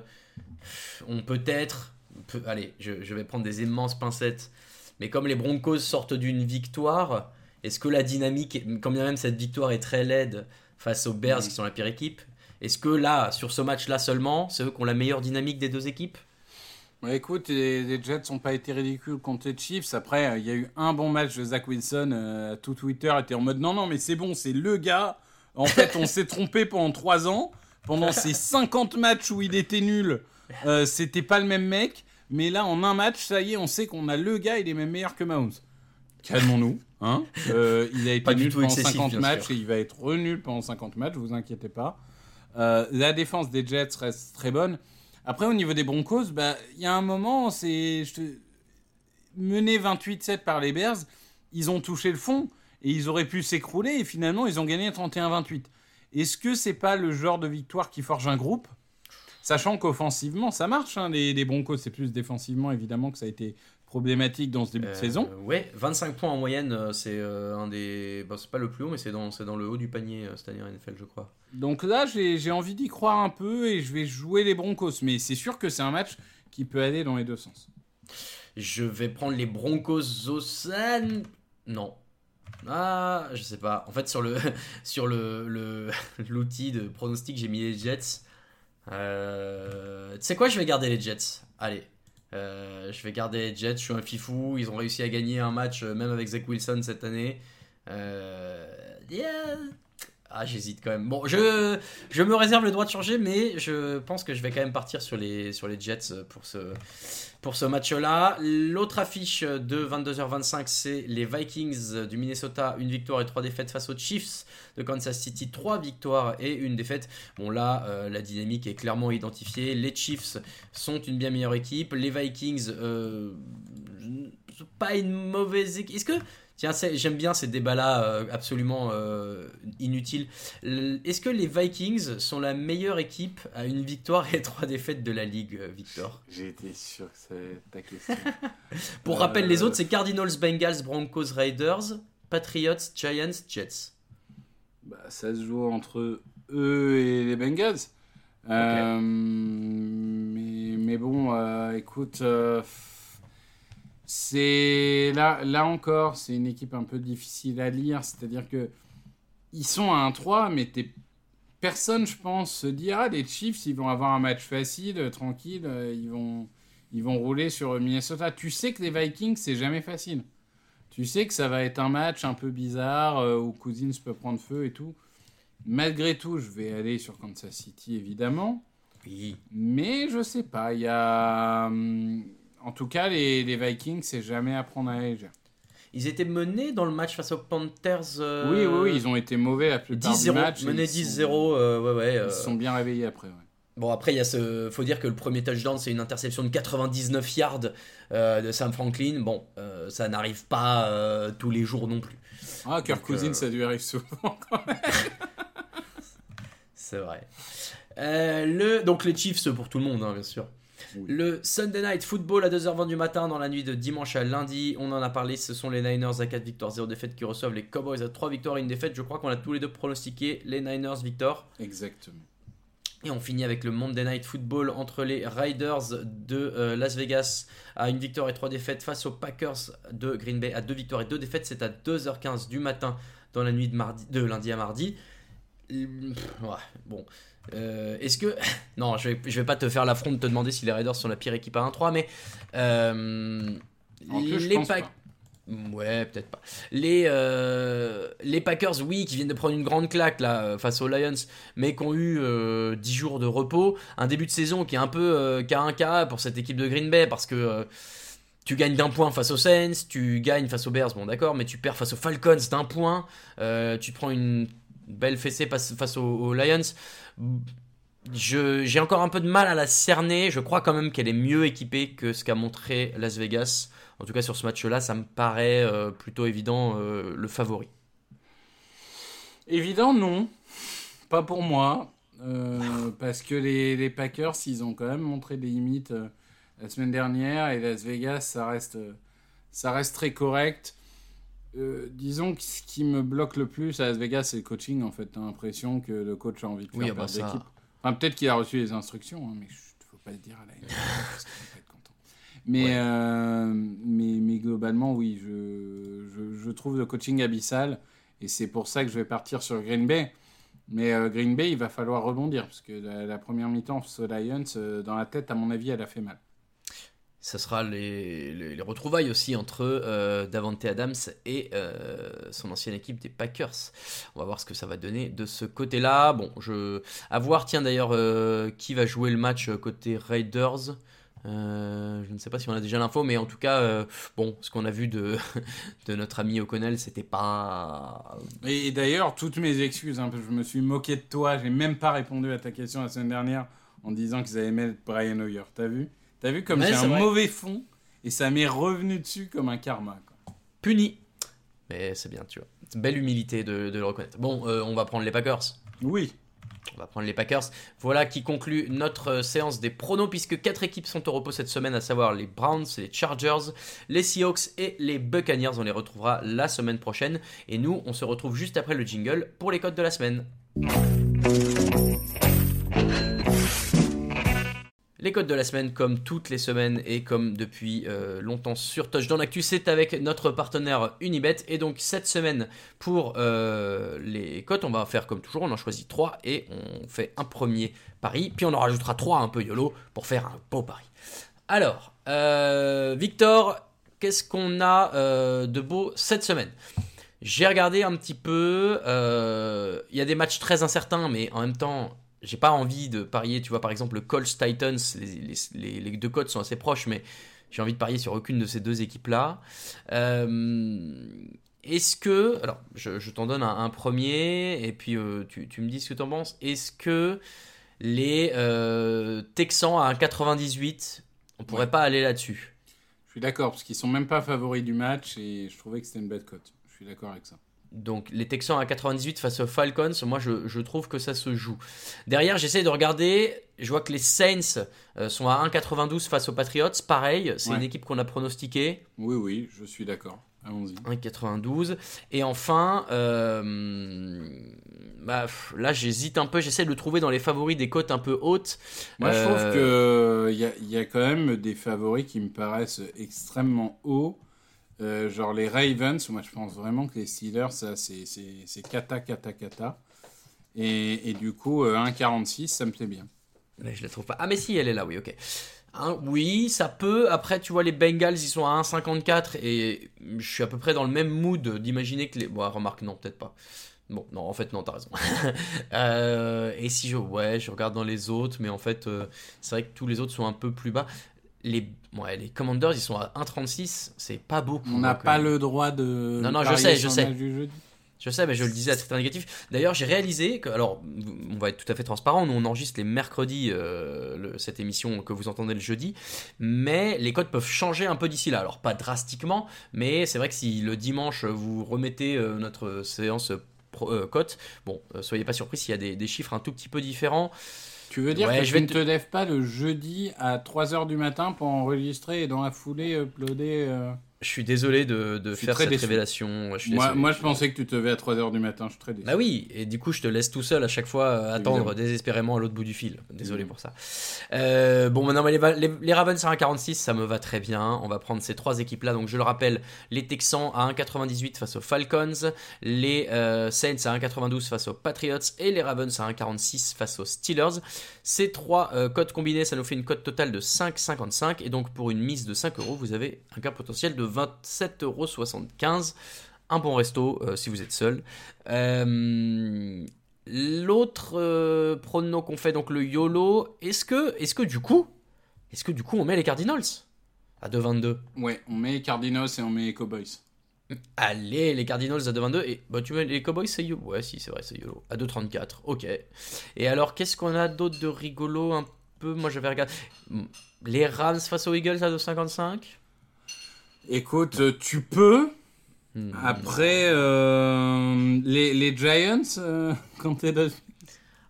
ont peut-être, peut, allez, je, je, vais prendre des immenses pincettes, mais comme les Broncos sortent d'une victoire, est-ce que la dynamique, quand bien même cette victoire est très laide face aux Bears qui sont la pire équipe, est-ce que là, sur ce match-là seulement, c'est eux qui ont la meilleure dynamique des deux équipes? Écoute, les, Jets n'ont pas été ridicules contre les Chiefs. Après, euh, il y a eu un bon match de Zach Wilson. Euh, tout Twitter était en mode non, non, mais c'est bon, c'est le gars. En fait, on s'est trompé pendant 3 ans. Pendant ces 50 matchs où il était nul, euh, c'était pas le même mec. Mais là, en un match, ça y est, on sait qu'on a le gars, il est même meilleur que Mahomes. Calmons-nous. Hein il a été nul pendant 50 matchs et il va être nul pendant 50 matchs, vous inquiétez pas. la défense des Jets reste très bonne. Après, au niveau des Broncos, bah, il y a un moment, c'est mené 28-7 par les Bears, ils ont touché le fond et ils auraient pu s'écrouler et finalement ils ont gagné 31-28. Est-ce que c'est pas le genre de victoire qui forge un groupe? Sachant qu'offensivement, ça marche, hein, les, Broncos, c'est plus défensivement évidemment que ça a été problématique dans ce début de euh, saison. Ouais, 25 points en moyenne, euh, c'est euh, un des. c'est pas le plus haut, mais c'est dans, dans le haut du panier cette année NFL, je crois. Donc là, j'ai envie d'y croire un peu et je vais jouer les Broncos. Mais c'est sûr que c'est un match qui peut aller dans les deux sens. Je vais prendre les Broncos au Non. Ah, je sais pas. En fait, sur le sur le l'outil de pronostic, j'ai mis les Jets. Euh, tu sais quoi, je vais garder les Jets. Allez, euh, je vais garder les Jets. Je suis un fifou. Ils ont réussi à gagner un match euh, même avec Zach Wilson cette année. Yeah, ah, j'hésite quand même. Bon, je, je me réserve le droit de changer, mais je pense que je vais quand même partir sur les, sur les Jets pour ce, pour ce match-là. L'autre affiche de 22h25, c'est les Vikings du Minnesota. Une victoire et trois défaites face aux Chiefs de Kansas City. Trois victoires et une défaite. Bon, là, euh, la dynamique est clairement identifiée. Les Chiefs sont une bien meilleure équipe. Les Vikings, euh, pas une mauvaise équipe. Est-ce que Tiens, j'aime bien ces débats-là euh, absolument euh, inutiles. Est-ce que les Vikings sont la meilleure équipe à une victoire et trois défaites de la ligue, euh, Victor? J'ai été sûr que c'était ta question. Pour rappel, les autres, c'est Cardinals, Bengals, Broncos, Raiders, Patriots, Giants, Jets. Bah, ça se joue entre eux et les Bengals. mais, mais, bon, écoute c'est là, là encore, c'est une équipe un peu difficile à lire. C'est-à-dire que ils sont à 1-3, mais personne, je pense, se dit ah les Chiefs, ils vont avoir un match facile, euh, tranquille, euh, ils vont ils vont rouler sur Minnesota. Tu sais que les Vikings, c'est jamais facile. Tu sais que ça va être un match un peu bizarre euh, où Cousins peut prendre feu et tout. Malgré tout, je vais aller sur Kansas City évidemment. Oui. Mais je sais pas, il y a. En tout cas, les, les Vikings, c'est jamais à prendre à la légère. Ils étaient menés dans le match face aux Panthers. euh, Oui, oui, oui, ils ont été mauvais la plupart du 10-0, match. menés ils sont- 10-0, euh, ouais, ouais. euh. Ils se sont bien réveillés après, ouais. Bon, après, il y a ce. Faut dire que le premier touchdown, c'est une interception de 99 yards euh, de Sam Franklin. Bon, euh, ça n'arrive pas euh, tous les jours non plus. Ah, Kirk euh, ça lui arrive souvent. C'est vrai. Euh, le, donc les Chiefs pour tout le monde, hein, bien sûr. Oui. Le Sunday Night Football à 2h20 du matin dans la nuit de dimanche à lundi. On en a parlé, ce sont les Niners à 4 victoires, 0 défaites qui reçoivent les Cowboys à 3 victoires et une défaite. Je crois qu'on a tous les deux pronostiqué les Niners victor. Exactement. Et on finit avec le Monday Night Football entre les Riders de euh, Las Vegas à une victoire et trois défaites face aux Packers de Green Bay à deux victoires et deux défaites. C'est à 2h15 du matin dans la nuit de, mardi, de lundi à mardi. Pff, Ouais, bon. Euh, Est-ce que. Non, je vais, je vais pas te faire l'affront de te demander si les Raiders sont la pire équipe à 1-3, mais. euh, plus, les pas. Ouais, peut-être pas. Les, euh, les Packers, oui, qui viennent de prendre une grande claque là face aux Lions, mais qui ont eu euh, 10 jours de repos. Un début de saison qui est un peu euh, K1K pour cette équipe de Green Bay parce que tu gagnes d'un point face aux Saints, tu gagnes face aux Bears, bon d'accord, mais tu perds face aux Falcons d'un point. euh, tu prends une belle fessée face, aux, Lions. J'ai encore un peu de mal à la cerner. Je crois quand même qu'elle est mieux équipée que ce qu'a montré Las Vegas. En tout cas, sur ce match-là, ça me paraît euh, plutôt évident euh, le favori. Évident, non. Pas pour moi. Euh, parce que les, les Packers, ils ont quand même montré des limites la semaine dernière. Et Las Vegas, ça reste, ça reste très correct. Euh, disons que ce qui me bloque le plus à Las Vegas, c'est le coaching. En fait, t'as l'impression que le coach a envie de faire Oui, ah bah perdre ça- l'équipe. Enfin, peut-être qu'il a reçu les instructions, hein, mais il faut pas le dire à la parce qu'il va être content. Mais, Ouais. euh, mais, mais globalement, oui, je, je, je trouve le coaching abyssal. Et c'est pour ça que je vais partir sur Green Bay. Mais euh, Green Bay, il va falloir rebondir. Parce que la, la première mi-temps Lions, dans la tête, à mon avis, elle a fait mal. Ça sera les, les- les retrouvailles aussi entre euh, Davante Adams et euh, son ancienne équipe des Packers. On va voir ce que ça va donner de ce côté-là. Bon, à voir. Tiens d'ailleurs, euh, qui va jouer le match côté Raiders? Je ne sais pas si on a déjà l'info, mais en tout cas, bon, ce qu'on a vu de notre ami O'Connell, c'était pas. Et, d'ailleurs, toutes mes excuses, hein, je me suis moqué de toi. J'ai même pas répondu à ta question la semaine dernière en disant qu'ils avaient mettre Brian Hoyer. T'as vu? T'as vu comme Ouais, j'ai c'est un vrai. mauvais fond et ça m'est revenu dessus comme un karma. quoi. puni. Mais c'est bien, tu vois. C'est Belle humilité de, de le reconnaître. Bon, euh, on va prendre les Packers. Oui. On va prendre les Packers. Voilà qui conclut notre euh, séance des pronos, puisque quatre équipes sont au repos cette semaine, à savoir les Browns, les Chargers, les Seahawks et les Buccaneers. On les retrouvera la semaine prochaine. Et nous, on se retrouve juste après le jingle pour les codes de la semaine. Les codes de la semaine, comme toutes les semaines et comme depuis euh, longtemps sur Touchdown Actu, c'est avec notre partenaire Unibet. Et donc cette semaine, pour euh, les cotes, on va faire comme toujours, on en choisit 3 et on fait un premier pari. Puis on en rajoutera 3 un peu YOLO pour faire un beau pari. Alors, euh, Victor, qu'est-ce qu'on a de beau cette semaine? J'ai regardé un petit peu, il y a des matchs très incertains, mais en même temps, j'ai pas envie de parier, tu vois, par exemple, le Colts Titans, les, les- les- les deux cotes sont assez proches, mais j'ai envie de parier sur aucune de ces deux équipes-là. Euh, Est-ce que, alors, je, je t'en donne un, un premier, et puis euh, tu, tu me dis ce que tu en penses. Est-ce que les euh, Texans à 1,98, on pourrait Ouais. pas aller là-dessus? Je suis d'accord, parce qu'ils sont même pas favoris du match et je trouvais que c'était une bête cote. Je suis d'accord avec ça. Donc les Texans à 98 face aux Falcons, moi je, je trouve que ça se joue. Derrière, j'essaie de regarder, je vois que les Saints euh, sont à 1,92 face aux Patriots. Pareil, c'est Ouais. une équipe qu'on a pronostiquée, Oui, oui, je suis d'accord. Allons-y. 1,92. Et enfin, euh, bah, là j'hésite un peu, j'essaie de le trouver dans les favoris des cotes un peu hautes. Moi, je Euh, trouve que il y, y a quand même des favoris qui me paraissent extrêmement hauts. Euh, genre les Ravens, moi je pense vraiment que les Steelers, ça c'est c'est- cata, cata, cata. Et, du coup, euh, 1,46, ça me plaît bien. Mais je la trouve pas. Ah mais si, elle est là, oui, ok. Hein, oui, ça peut. Après, tu vois, les Bengals, ils sont à 1,54 et je suis à peu près dans le même mood d'imaginer que les... Bon, remarque, non, peut-être pas. Bon, non, en fait, non, t'as raison. Euh, et si je. Ouais, je regarde dans les autres, mais en fait, euh, c'est vrai que tous les autres sont un peu plus bas. Les, ouais, les Commanders, ils sont à 1,36, c'est pas beaucoup. On n'a pas même. le droit de. Non, non, je sais, je sais. Je sais, mais je le disais à titre négatif. D'ailleurs, j'ai réalisé que, alors, on va être tout à fait transparent, nous on enregistre les mercredis euh, le- cette émission que vous entendez le jeudi, mais les codes peuvent changer un peu d'ici là. Alors, pas drastiquement, mais c'est vrai que si le dimanche vous remettez euh, notre séance pro- euh, cote, bon, euh, soyez pas surpris s'il y a des, des chiffres un tout petit peu différents. Tu veux dire Ouais, que je vais ne te- te lèves pas le jeudi à 3h du matin pour enregistrer et dans la foulée uploader euh, Je suis désolé de, de Je suis faire cette déçu. révélation. Je suis Moi, je pensais que tu te levais à 3h du matin, je suis très déçu. Bah oui, et du coup, je te laisse tout seul à chaque fois euh, attendre Évidemment. désespérément à l'autre bout du fil. Désolé Mhm. pour ça. Euh, bon, maintenant, les, les, les Ravens à 1,46, ça me va très bien. On va prendre ces trois équipes-là. Donc, je le rappelle, les Texans à 1,98 face aux Falcons, les euh, Saints à 1,92 face aux Patriots et les Ravens à 1,46 face aux Steelers. Ces trois euh, codes combinés, ça nous fait une cote totale de 5,55. Et donc, pour une mise de 5 euros, vous avez un gain potentiel de 27,75 euros. Un bon resto euh, si vous êtes seul. Euh, L'autre euh, prono qu'on fait, donc le YOLO, est-ce que, est que du coup, est-ce que du coup on met les Cardinals à 2,22 Ouais, on met Cardinals et on met les Cowboys. Allez, les Cardinals à 2,22 et bah tu mets les Cowboys c'est YOLO. Ouais, si c'est vrai, c'est YOLO. À 2,34. Ok. Et alors, qu'est-ce qu'on a d'autre de rigolo un peu? Moi j'avais regardé. Les Rams face aux Eagles à 2,55 Écoute, euh, tu peux. Hmm. Après, euh, les, les Giants, euh, quand t'es dans...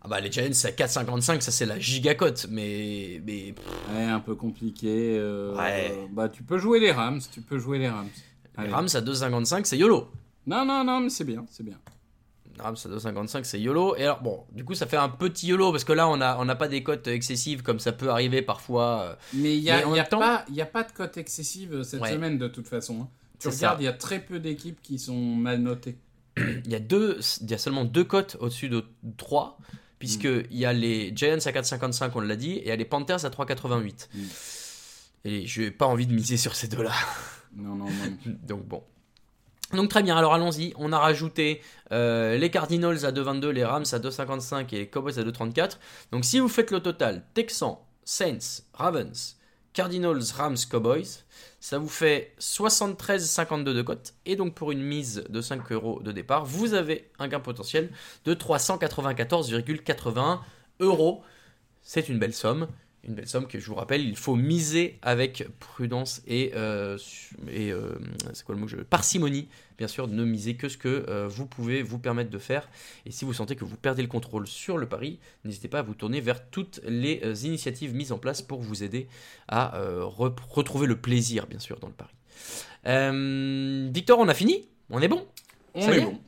Ah bah les Giants à 4,55, ça c'est la gigacote, mais. mais Ouais, un peu compliqué. euh, Ouais. Bah, tu peux jouer les Rams, tu peux jouer les Rams. les Allez. Rams à 2,55, c'est YOLO. Non, non, non, mais c'est bien, c'est bien. Rams à 2,55, c'est YOLO. Et alors, bon, du coup, ça fait un petit YOLO parce que là, on n'a on a pas des cotes excessives comme ça peut arriver parfois. euh. Mais il n'y a, y a temps- pas, y a pas de cote excessive cette Ouais. semaine de toute façon. hein. Tu regardes, il y a très peu d'équipes qui sont mal notées. Il y a, deux, il y a seulement deux cotes au-dessus de 3, puisqu'il il y a les Giants à 4,55, on l'a dit, et il y a les Panthers à 3,88. Mm. Et je n'ai pas envie de miser sur ces deux-là. Non, non, non. Donc bon. Donc très bien, alors allons-y. On a rajouté euh, les Cardinals à 2,22, les Rams à 2,55 et les Cowboys à 2,34. Donc si vous faites le total, Texans, Saints, Ravens, Cardinals, Rams, Cowboys, ça vous fait 73,52 de cote. Et donc pour une mise de 5 euros de départ, vous avez un gain potentiel de 394,81 euros. C'est une belle somme. Une belle somme que je vous rappelle, il faut miser avec prudence et, euh, et euh, c'est quoi le mot que je... parcimonie. Bien sûr, ne misez que ce que euh, vous pouvez vous permettre de faire. Et si vous sentez que vous perdez le contrôle sur le pari, n'hésitez pas à vous tourner vers toutes les initiatives mises en place pour vous aider à re- retrouver le plaisir, bien sûr, dans le pari. Victor, on a fini? On est bon? On Ça y est est? bon.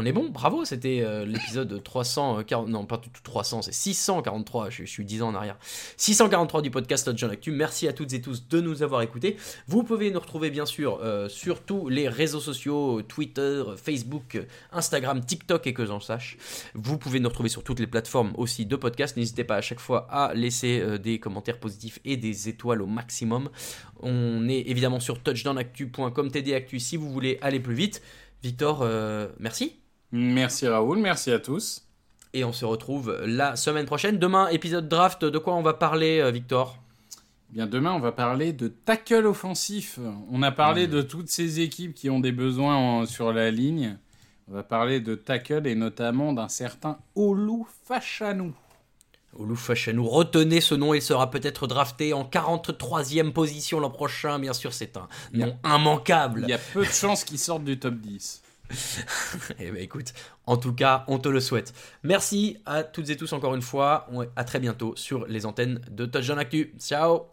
On est bon, bravo, c'était euh, l'épisode 340, non pas tout tout 300, c'est 643, je, suis 10 ans en arrière. 643 du podcast John Actu, merci à toutes et tous de nous avoir écoutés. Vous pouvez nous retrouver bien sûr euh, sur tous les réseaux sociaux, Twitter, Facebook, Instagram, TikTok et que j'en sache. Vous pouvez nous retrouver sur toutes les plateformes aussi de podcast, n'hésitez pas à chaque fois à laisser euh, des commentaires positifs et des étoiles au maximum. On est évidemment sur touchdownactu.com, tdactu si vous voulez aller plus vite. Victor, merci. Merci Raoul, merci à tous. Et on se retrouve la semaine prochaine. Demain, épisode draft. De quoi on va parler, euh, Victor? Eh Bien demain, on va parler de tackle offensif. On a parlé Hmm. de toutes ces équipes qui ont des besoins en- sur la ligne. On va parler de tackle et notamment d'un certain Olu Fachanou. Olufachanou, retenez ce nom, il sera peut-être drafté en 43e position l'an prochain. Bien sûr, c'est un nom immanquable. Il y a peu de chances qu'il sorte du top 10. Eh ben écoute, en tout cas, on te le souhaite. Merci à toutes et tous encore une fois. À très bientôt sur les antennes de Touchdown Actu. Ciao